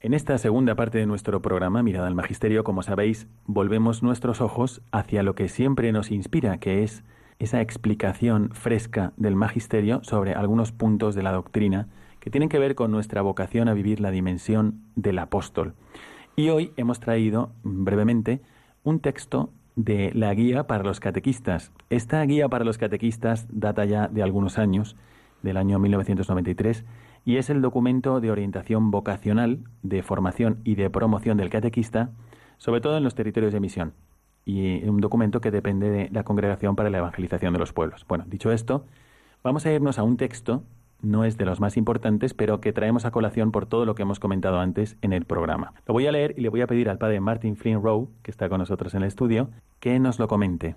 En esta segunda parte de nuestro programa, Mirada al Magisterio, como sabéis, volvemos nuestros ojos hacia lo que siempre nos inspira, que es esa explicación fresca del Magisterio sobre algunos puntos de la doctrina que tienen que ver con nuestra vocación a vivir la dimensión del apóstol. Y hoy hemos traído brevemente un texto de la guía para los catequistas. Esta guía para los catequistas data ya de algunos años, del año 1993, y es el documento de orientación vocacional, de formación y de promoción del catequista, sobre todo en los territorios de misión, y un documento que depende de la Congregación para la Evangelización de los Pueblos. Bueno, dicho esto, vamos a irnos a un texto no es de los más importantes, pero que traemos a colación por todo lo que hemos comentado antes en el programa. Lo voy a leer y le voy a pedir al padre Martin Flynn Rowe, que está con nosotros en el estudio, que nos lo comente.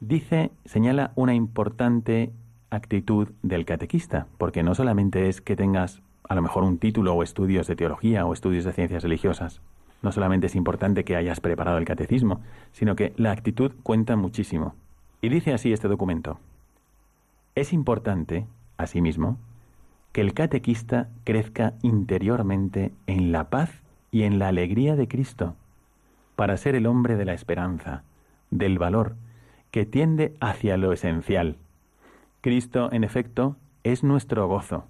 Dice, señala una importante actitud del catequista, porque no solamente es que tengas a lo mejor un título o estudios de teología o estudios de ciencias religiosas. No solamente es importante que hayas preparado el catecismo, sino que la actitud cuenta muchísimo. Y dice así este documento. Es importante asimismo, que el catequista crezca interiormente en la paz y en la alegría de Cristo, para ser el hombre de la esperanza, del valor, que tiende hacia lo esencial. Cristo, en efecto, es nuestro gozo,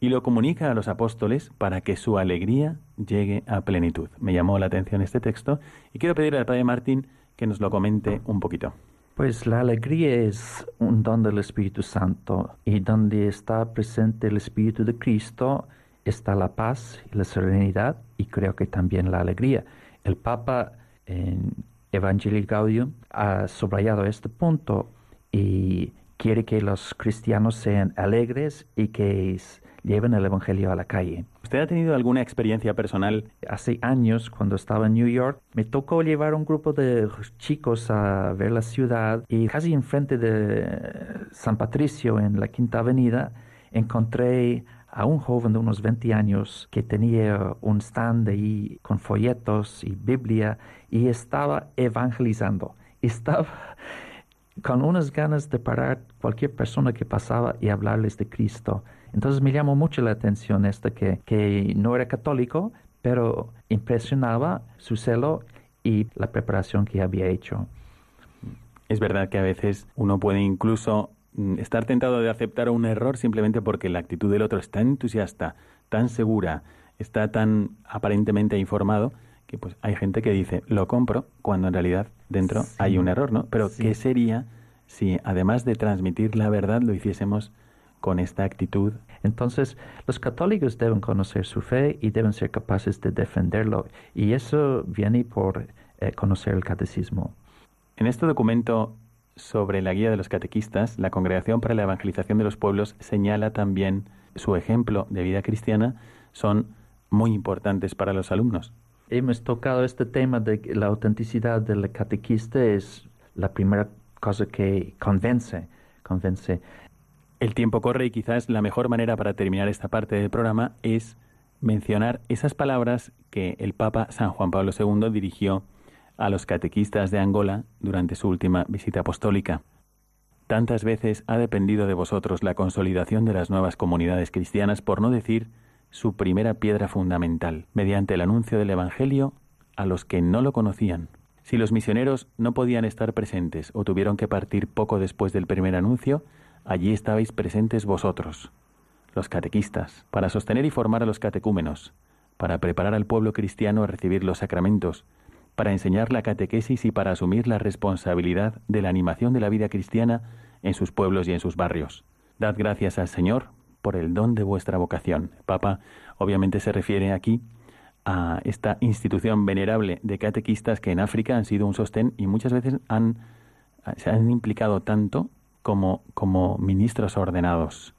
y lo comunica a los apóstoles para que su alegría llegue a plenitud. Me llamó la atención este texto y quiero pedirle al Padre Martín que nos lo comente un poquito. Pues la alegría es un don del Espíritu Santo y donde está presente el Espíritu de Cristo está la paz y la serenidad y creo que también la alegría. El Papa en Evangelii Gaudium ha subrayado este punto y quiere que los cristianos sean alegres y que lleven el Evangelio a la calle. ¿Usted ha tenido alguna experiencia personal? Hace años, cuando estaba en New York, me tocó llevar un grupo de chicos a ver la ciudad y casi enfrente de San Patricio, en la Quinta Avenida, encontré a un joven de unos 20 años que tenía un stand ahí con folletos y Biblia y estaba evangelizando. *laughs* Estaba con unas ganas de parar cualquier persona que pasaba y hablarles de Cristo. Entonces me llamó mucho la atención esto que, que no era católico, pero impresionaba su celo y la preparación que había hecho. Es verdad que a veces uno puede incluso mm, estar tentado de aceptar un error simplemente porque la actitud del otro es tan entusiasta, tan segura, está tan aparentemente informado que pues hay gente que dice lo compro cuando en realidad dentro hay un error, ¿no? Pero ¿qué sería si además de transmitir la verdad lo hiciésemos con esta actitud. Entonces, los católicos deben conocer su fe y deben ser capaces de defenderlo. Y eso viene por eh, conocer el catecismo. En este documento sobre la guía de los catequistas, la Congregación para la Evangelización de los Pueblos señala también su ejemplo de vida cristiana son muy importantes para los alumnos. Hemos tocado este tema de la autenticidad del catequista es la primera cosa que convence, convence el tiempo corre y quizás la mejor manera para terminar esta parte del programa es mencionar esas palabras que el Papa San Juan Pablo II dirigió a los catequistas de Angola durante su última visita apostólica. Tantas veces ha dependido de vosotros la consolidación de las nuevas comunidades cristianas, por no decir su primera piedra fundamental, mediante el anuncio del Evangelio a los que no lo conocían. Si los misioneros no podían estar presentes o tuvieron que partir poco después del primer anuncio, Allí estabais presentes vosotros, los catequistas, para sostener y formar a los catecúmenos, para preparar al pueblo cristiano a recibir los sacramentos, para enseñar la catequesis y para asumir la responsabilidad de la animación de la vida cristiana en sus pueblos y en sus barrios. Dad gracias al Señor por el don de vuestra vocación. Papa obviamente se refiere aquí a esta institución venerable de catequistas que en África han sido un sostén y muchas veces se han implicado tanto como, como ministros ordenados.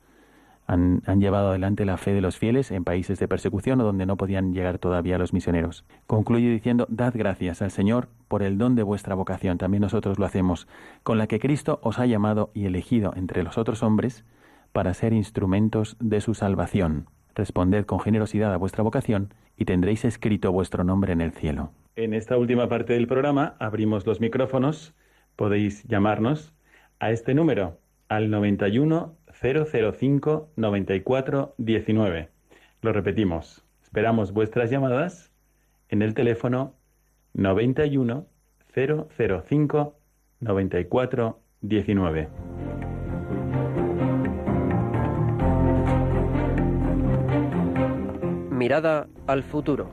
Han, han, llevado adelante la fe de los fieles en países de persecución o donde no podían llegar todavía los misioneros. Concluye diciendo, dad gracias al Señor por el don de vuestra vocación, también nosotros lo hacemos, con la que Cristo os ha llamado y elegido entre los otros hombres para ser instrumentos de su salvación. Responded con generosidad a vuestra vocación y tendréis escrito vuestro nombre en el cielo. En esta última parte del programa abrimos los micrófonos, podéis llamarnos a este número, al 91 005 94 19. Lo repetimos. Esperamos vuestras llamadas en el teléfono 91 005 94 19. Mirada al futuro.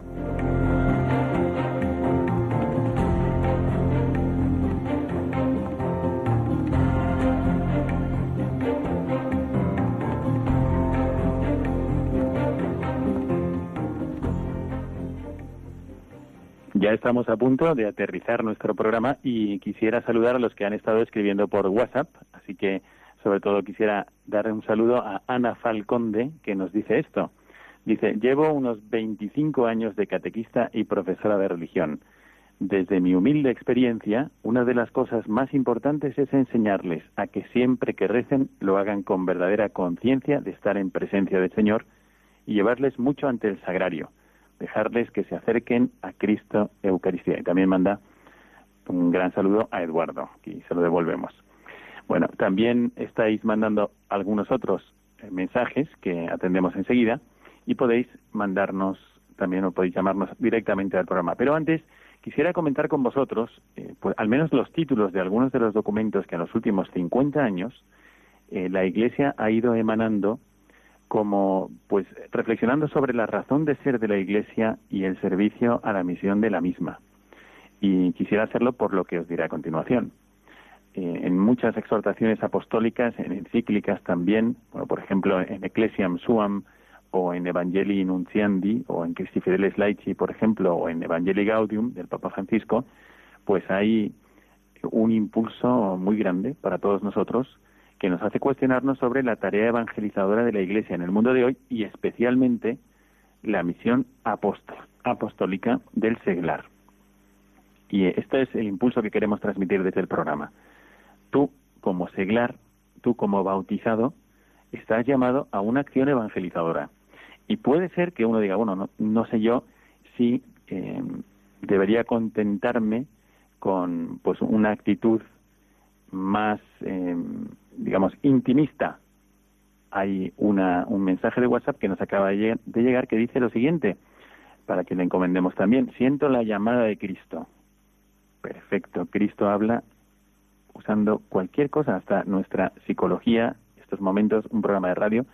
Estamos a punto de aterrizar nuestro programa y quisiera saludar a los que han estado escribiendo por WhatsApp, así que sobre todo quisiera dar un saludo a Ana Falconde que nos dice esto. Dice, llevo unos 25 años de catequista y profesora de religión. Desde mi humilde experiencia, una de las cosas más importantes es enseñarles a que siempre que recen lo hagan con verdadera conciencia de estar en presencia del Señor y llevarles mucho ante el sagrario dejarles que se acerquen a Cristo Eucaristía. Y también manda un gran saludo a Eduardo, y se lo devolvemos. Bueno, también estáis mandando algunos otros eh, mensajes que atendemos enseguida y podéis mandarnos también o podéis llamarnos directamente al programa. Pero antes quisiera comentar con vosotros, eh, pues, al menos los títulos de algunos de los documentos que en los últimos 50 años eh, la Iglesia ha ido emanando como pues reflexionando sobre la razón de ser de la Iglesia y el servicio a la misión de la misma. Y quisiera hacerlo por lo que os diré a continuación. Eh, en muchas exhortaciones apostólicas, en encíclicas también, bueno, por ejemplo, en Ecclesiam Suam o en Evangelii Nunciandi o en Christi Fideles Laici, por ejemplo, o en Evangelii Gaudium del Papa Francisco, pues hay un impulso muy grande para todos nosotros que nos hace cuestionarnos sobre la tarea evangelizadora de la Iglesia en el mundo de hoy y especialmente la misión apostólica del seglar. Y este es el impulso que queremos transmitir desde el programa. Tú, como seglar, tú como bautizado, estás llamado a una acción evangelizadora. Y puede ser que uno diga, bueno, no, sé yo si eh, debería contentarme con pues una actitud más, eh, digamos, intimista. Hay una, un mensaje de WhatsApp que nos acaba de llegar que dice lo siguiente, para que le encomendemos también. Siento la llamada de Cristo. Perfecto. Cristo habla usando cualquier cosa, hasta nuestra psicología, estos momentos, un programa de radio,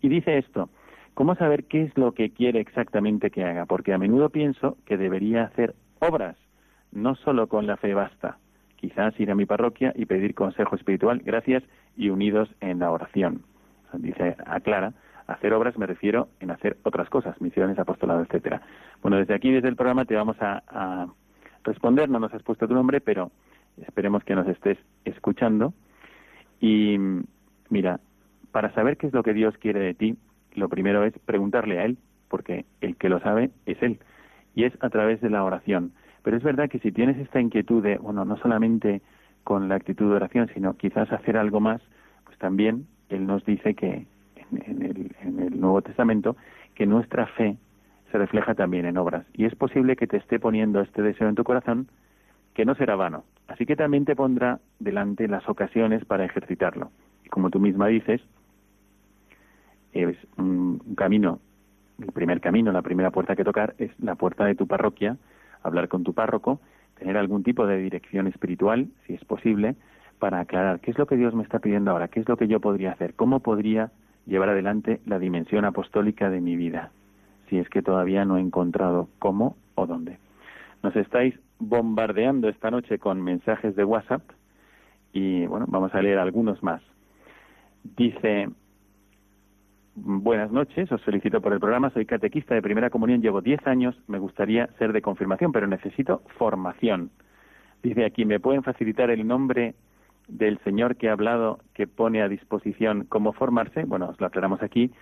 y dice esto. ¿Cómo saber qué es lo que quiere exactamente que haga? Porque a menudo pienso que debería hacer obras, no solo con la fe basta. Quizás ir a mi parroquia y pedir consejo espiritual, gracias, y unidos en la oración. Dice, aclara, hacer obras me refiero en hacer otras cosas, misiones, apostolado, etcétera. Bueno, desde aquí, desde el programa, te vamos a responder, no nos has puesto tu nombre, pero esperemos que nos estés escuchando. Y mira, para saber qué es lo que Dios quiere de ti, lo primero es preguntarle a Él, porque el que lo sabe es Él, y es a través de la oración. Pero es verdad que si tienes esta inquietud de, bueno, no solamente con la actitud de oración, sino quizás hacer algo más, pues también Él nos dice que en, el, en el Nuevo Testamento que nuestra fe se refleja también en obras. Y es posible que te esté poniendo este deseo en tu corazón que no será vano. Así que también te pondrá delante las ocasiones para ejercitarlo. Y como tú misma dices, es un camino, el primer camino, la primera puerta que tocar es la puerta de tu parroquia, hablar con tu párroco, tener algún tipo de dirección espiritual, si es posible, para aclarar qué es lo que Dios me está pidiendo ahora, qué es lo que yo podría hacer, cómo podría llevar adelante la dimensión apostólica de mi vida si es que todavía no he encontrado cómo o dónde. Nos estáis bombardeando esta noche con mensajes de WhatsApp y bueno, vamos a leer algunos más. Dice, buenas noches, os felicito por el programa, soy catequista de primera comunión, llevo 10 años, me gustaría ser de confirmación, pero necesito formación. Dice aquí, ¿me pueden facilitar el nombre del señor que ha hablado, que pone a disposición cómo formarse? Bueno, os lo aclaramos aquí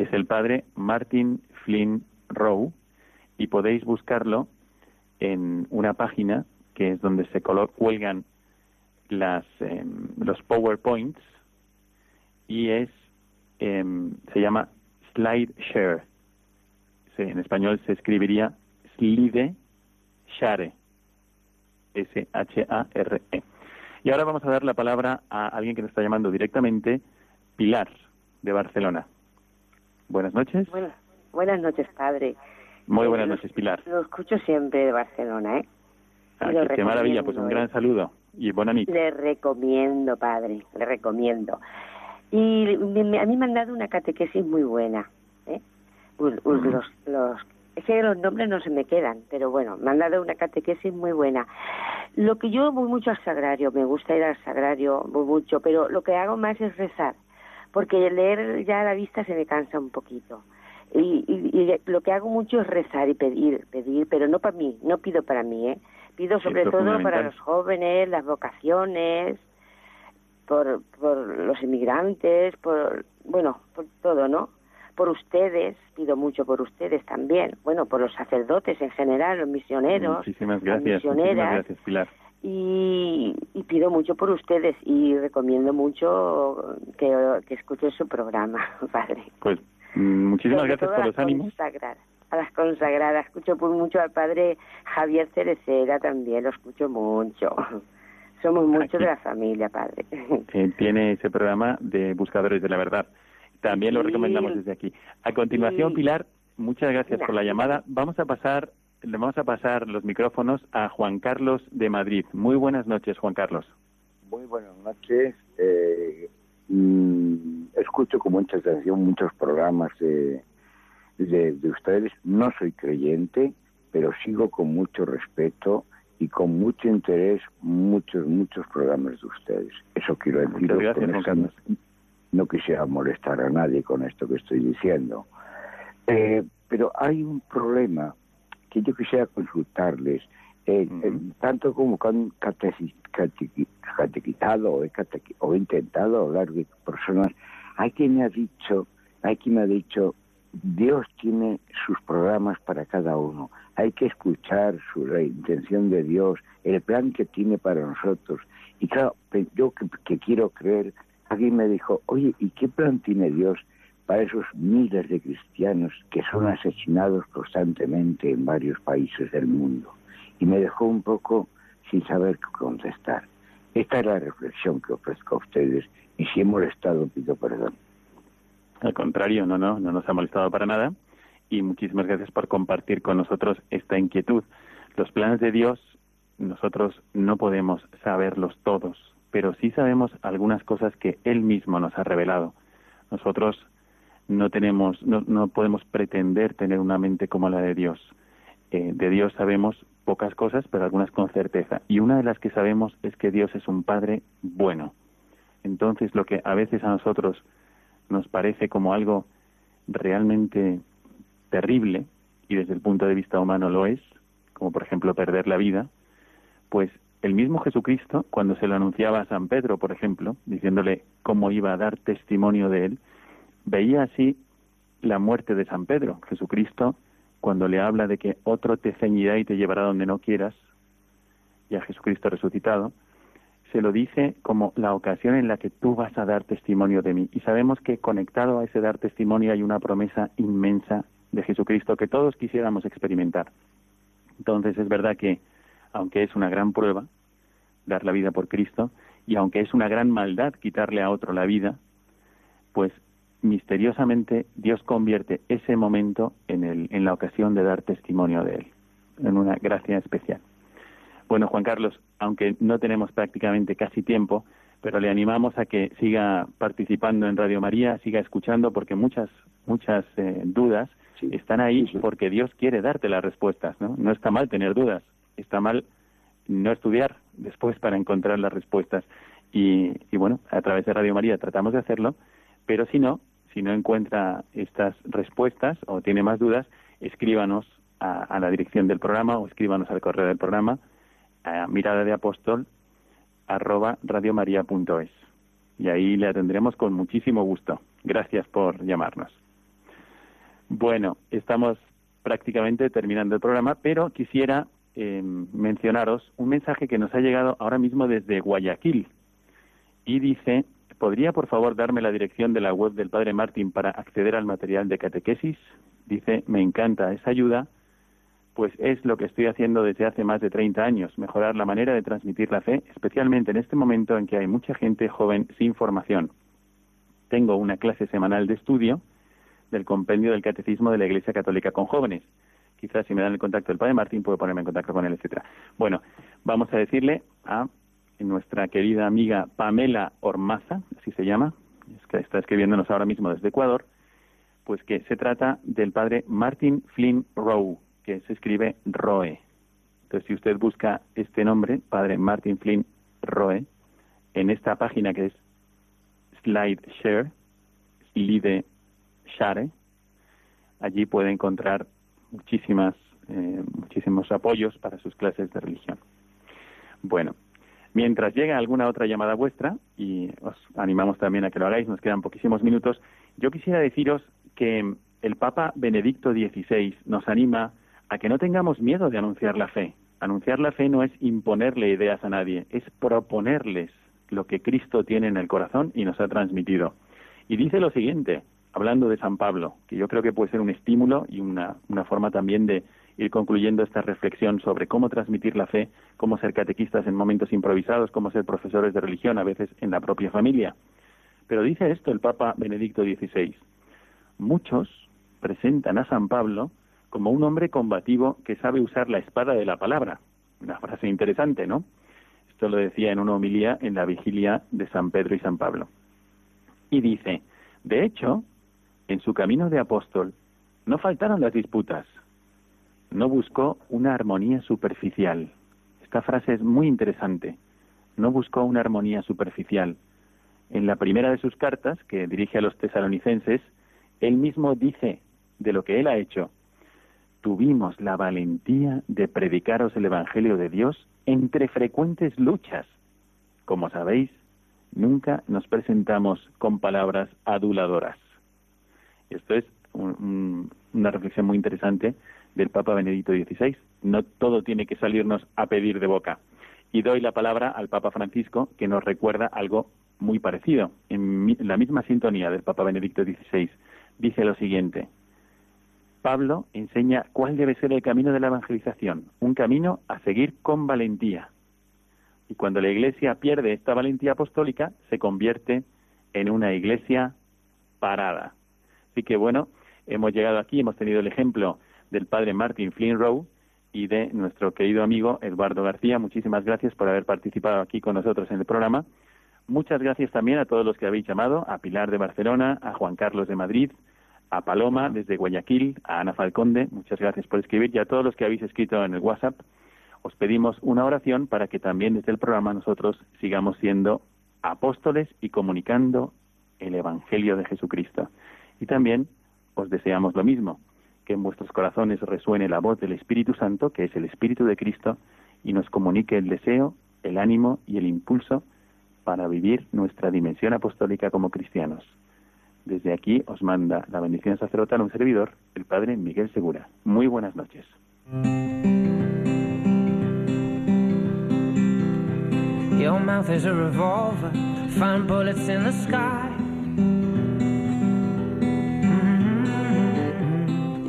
es el padre Martin Flynn Rowe y podéis buscarlo en una página que es donde se cuelgan las, em, los PowerPoints y es em, se llama SlideShare. en español se escribiría Slide Share. S-H-A-R-E. Y ahora vamos a dar la palabra a alguien que nos está llamando directamente, Pilar, de Barcelona. Buenas noches. Buenas, noches, padre. Muy buenas noches, Pilar. Lo escucho siempre de Barcelona, ¿eh? Ah, qué, maravilla, pues un gran ¿eh? saludo y buena noche. Le recomiendo, padre, le recomiendo. Y a mí me han dado una catequesis muy buena, ¿eh? los, los, es que los nombres no se me quedan, pero bueno, me han dado una catequesis muy buena. Lo que yo voy mucho al sagrario, me gusta ir al sagrario, voy mucho, pero lo que hago más es rezar porque leer ya a la vista se me cansa un poquito. Y, lo que hago mucho es rezar y pedir, pedir, pero no para mí, no pido para mí, ¿eh? Pido sobre todo para los jóvenes, las vocaciones, por, por los inmigrantes, por, bueno, por todo, ¿no? Por ustedes, pido mucho por ustedes también, bueno, por los sacerdotes en general, los misioneros, muchísimas gracias, muchísimas gracias, Pilar y, pido mucho por ustedes y recomiendo mucho que, que escuchen su programa, *laughs* padre. Pues mm, muchísimas gracias por los ánimos. A las consagradas, escucho por mucho al padre Javier Cerecera también, lo escucho mucho. *laughs* Somos muchos de la familia, padre. *laughs* tiene ese programa de Buscadores de la Verdad. También lo recomendamos desde aquí. A continuación, Pilar, muchas gracias por la llamada. Vamos a pasar le vamos a pasar los micrófonos a Juan Carlos de Madrid. Muy buenas noches, Juan Carlos. Muy buenas noches. Eh, mm, escucho con mucha atención muchos programas de, de, ustedes. No soy creyente, pero sigo con mucho respeto y con mucho interés muchos, muchos programas de ustedes. Eso quiero decir. Gracias, No, quisiera molestar a nadie con esto que estoy diciendo. Eh, pero hay un problema que yo quisiera consultarles Eh, eh, tanto como con catequizado o he, o he intentado hablar de personas, hay quien me ha dicho, hay quien me ha dicho, Dios tiene sus programas para cada uno. Hay que escuchar su, la intención de Dios, el plan que tiene para nosotros. Y claro, yo que, quiero creer, alguien me dijo, oye, ¿y qué plan tiene Dios para esos miles de cristianos que son asesinados constantemente en varios países del mundo? y me dejó un poco sin saber qué contestar. Esta es la reflexión que ofrezco a ustedes y si he molestado pido perdón. Al contrario, no, no, no nos ha molestado para nada y muchísimas gracias por compartir con nosotros esta inquietud. Los planes de Dios nosotros no podemos saberlos todos, pero sí sabemos algunas cosas que Él mismo nos ha revelado. Nosotros no tenemos, no, no podemos pretender tener una mente como la de Dios. Eh, de Dios sabemos pocas cosas, pero algunas con certeza. Y una de las que sabemos es que Dios es un Padre bueno. Entonces, lo que a veces a nosotros nos parece como algo realmente terrible, y desde el punto de vista humano lo es, como por ejemplo perder la vida, pues el mismo Jesucristo, cuando se lo anunciaba a San Pedro, por ejemplo, diciéndole cómo iba a dar testimonio de él, veía así la muerte de San Pedro. Jesucristo cuando le habla de que otro te ceñirá y te llevará donde no quieras, y a Jesucristo resucitado, se lo dice como la ocasión en la que tú vas a dar testimonio de mí. Y sabemos que conectado a ese dar testimonio hay una promesa inmensa de Jesucristo que todos quisiéramos experimentar. Entonces es verdad que, aunque es una gran prueba dar la vida por Cristo, y aunque es una gran maldad quitarle a otro la vida, pues misteriosamente Dios convierte ese momento en, el, en la ocasión de dar testimonio de Él, en una gracia especial. Bueno, Juan Carlos, aunque no tenemos prácticamente casi tiempo, pero le animamos a que siga participando en Radio María, siga escuchando, porque muchas, muchas eh, dudas están ahí porque Dios quiere darte las respuestas, ¿no? No está mal tener dudas, está mal no estudiar después para encontrar las respuestas. Y, y bueno, a través de Radio María tratamos de hacerlo, pero si no, si no encuentra estas respuestas o tiene más dudas, escríbanos a, la dirección del programa o escríbanos al correo del programa a mirada de apóstol arroba radiomaria.es y ahí le atenderemos con muchísimo gusto. Gracias por llamarnos. Bueno, estamos prácticamente terminando el programa, pero quisiera eh, mencionaros un mensaje que nos ha llegado ahora mismo desde Guayaquil y dice ¿podría por favor darme la dirección de la web del Padre Martín para acceder al material de catequesis? Dice, me encanta esa ayuda, pues es lo que estoy haciendo desde hace más de 30 años, mejorar la manera de transmitir la fe, especialmente en este momento en que hay mucha gente joven sin formación. Tengo una clase semanal de estudio del compendio del Catecismo de la Iglesia Católica con jóvenes. Quizás si me dan el contacto del Padre Martín puedo ponerme en contacto con él, etcétera. Bueno, vamos a decirle a nuestra querida amiga Pamela Ormaza, así se llama, que está escribiéndonos ahora mismo desde Ecuador, pues que se trata del padre Martin Flynn Rowe, que se escribe Roe. Entonces, si usted busca este nombre, padre Martin Flynn Roe, en esta página que es SlideShare, Slide Share, allí puede encontrar muchísimas, eh, muchísimos apoyos para sus clases de religión. Bueno, Mientras llega alguna otra llamada vuestra, y os animamos también a que lo hagáis, nos quedan poquísimos minutos, yo quisiera deciros que el Papa Benedicto XVI nos anima a que no tengamos miedo de anunciar la fe. Anunciar la fe no es imponerle ideas a nadie, es proponerles lo que Cristo tiene en el corazón y nos ha transmitido. Y dice lo siguiente, hablando de San Pablo, que yo creo que puede ser un estímulo y una, una forma también de ir concluyendo esta reflexión sobre cómo transmitir la fe, cómo ser catequistas en momentos improvisados, cómo ser profesores de religión, a veces en la propia familia. Pero dice esto el Papa Benedicto XVI. Muchos presentan a San Pablo como un hombre combativo que sabe usar la espada de la palabra. Una frase interesante, ¿no? Esto lo decía en una homilía en la vigilia de San Pedro y San Pablo. Y dice, de hecho, en su camino de apóstol no faltaron las disputas, no buscó una armonía superficial. Esta frase es muy interesante. No buscó una armonía superficial. En la primera de sus cartas, que dirige a los tesalonicenses, él mismo dice de lo que él ha hecho, tuvimos la valentía de predicaros el Evangelio de Dios entre frecuentes luchas. Como sabéis, nunca nos presentamos con palabras aduladoras. Esto es una reflexión muy interesante del Papa Benedicto XVI. No todo tiene que salirnos a pedir de boca. Y doy la palabra al Papa Francisco, que nos recuerda algo muy parecido. En la misma sintonía del Papa Benedicto XVI, dice lo siguiente. Pablo enseña cuál debe ser el camino de la evangelización, un camino a seguir con valentía. Y cuando la Iglesia pierde esta valentía apostólica, se convierte en una Iglesia parada. Así que bueno, hemos llegado aquí, hemos tenido el ejemplo del padre Martin Flynn Rowe y de nuestro querido amigo Eduardo García. Muchísimas gracias por haber participado aquí con nosotros en el programa. Muchas gracias también a todos los que habéis llamado, a Pilar de Barcelona, a Juan Carlos de Madrid, a Paloma desde Guayaquil, a Ana Falconde, muchas gracias por escribir y a todos los que habéis escrito en el WhatsApp. Os pedimos una oración para que también desde el programa nosotros sigamos siendo apóstoles y comunicando el Evangelio de Jesucristo. Y también os deseamos lo mismo, que en vuestros corazones resuene la voz del Espíritu Santo, que es el Espíritu de Cristo, y nos comunique el deseo, el ánimo y el impulso para vivir nuestra dimensión apostólica como cristianos. Desde aquí os manda la bendición sacerdotal un servidor, el Padre Miguel Segura. Muy buenas noches. A.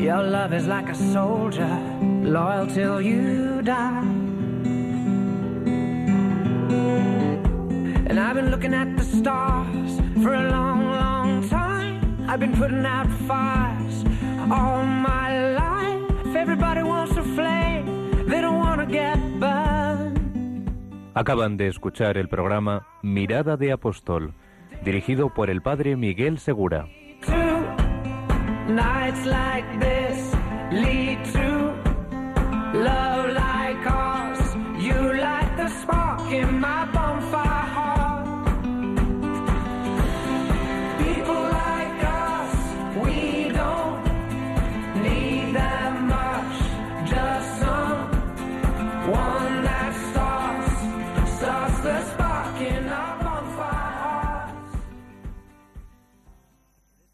Your love is like a soldier, loyal till you die. And I've been looking at the stars for a long, long time. I've been putting out fires all my life. Everybody wants to flame, they don't want to get burned. Acaban de escuchar el programa Mirada de Apóstol, dirigido por el padre Miguel Segura. Nights like this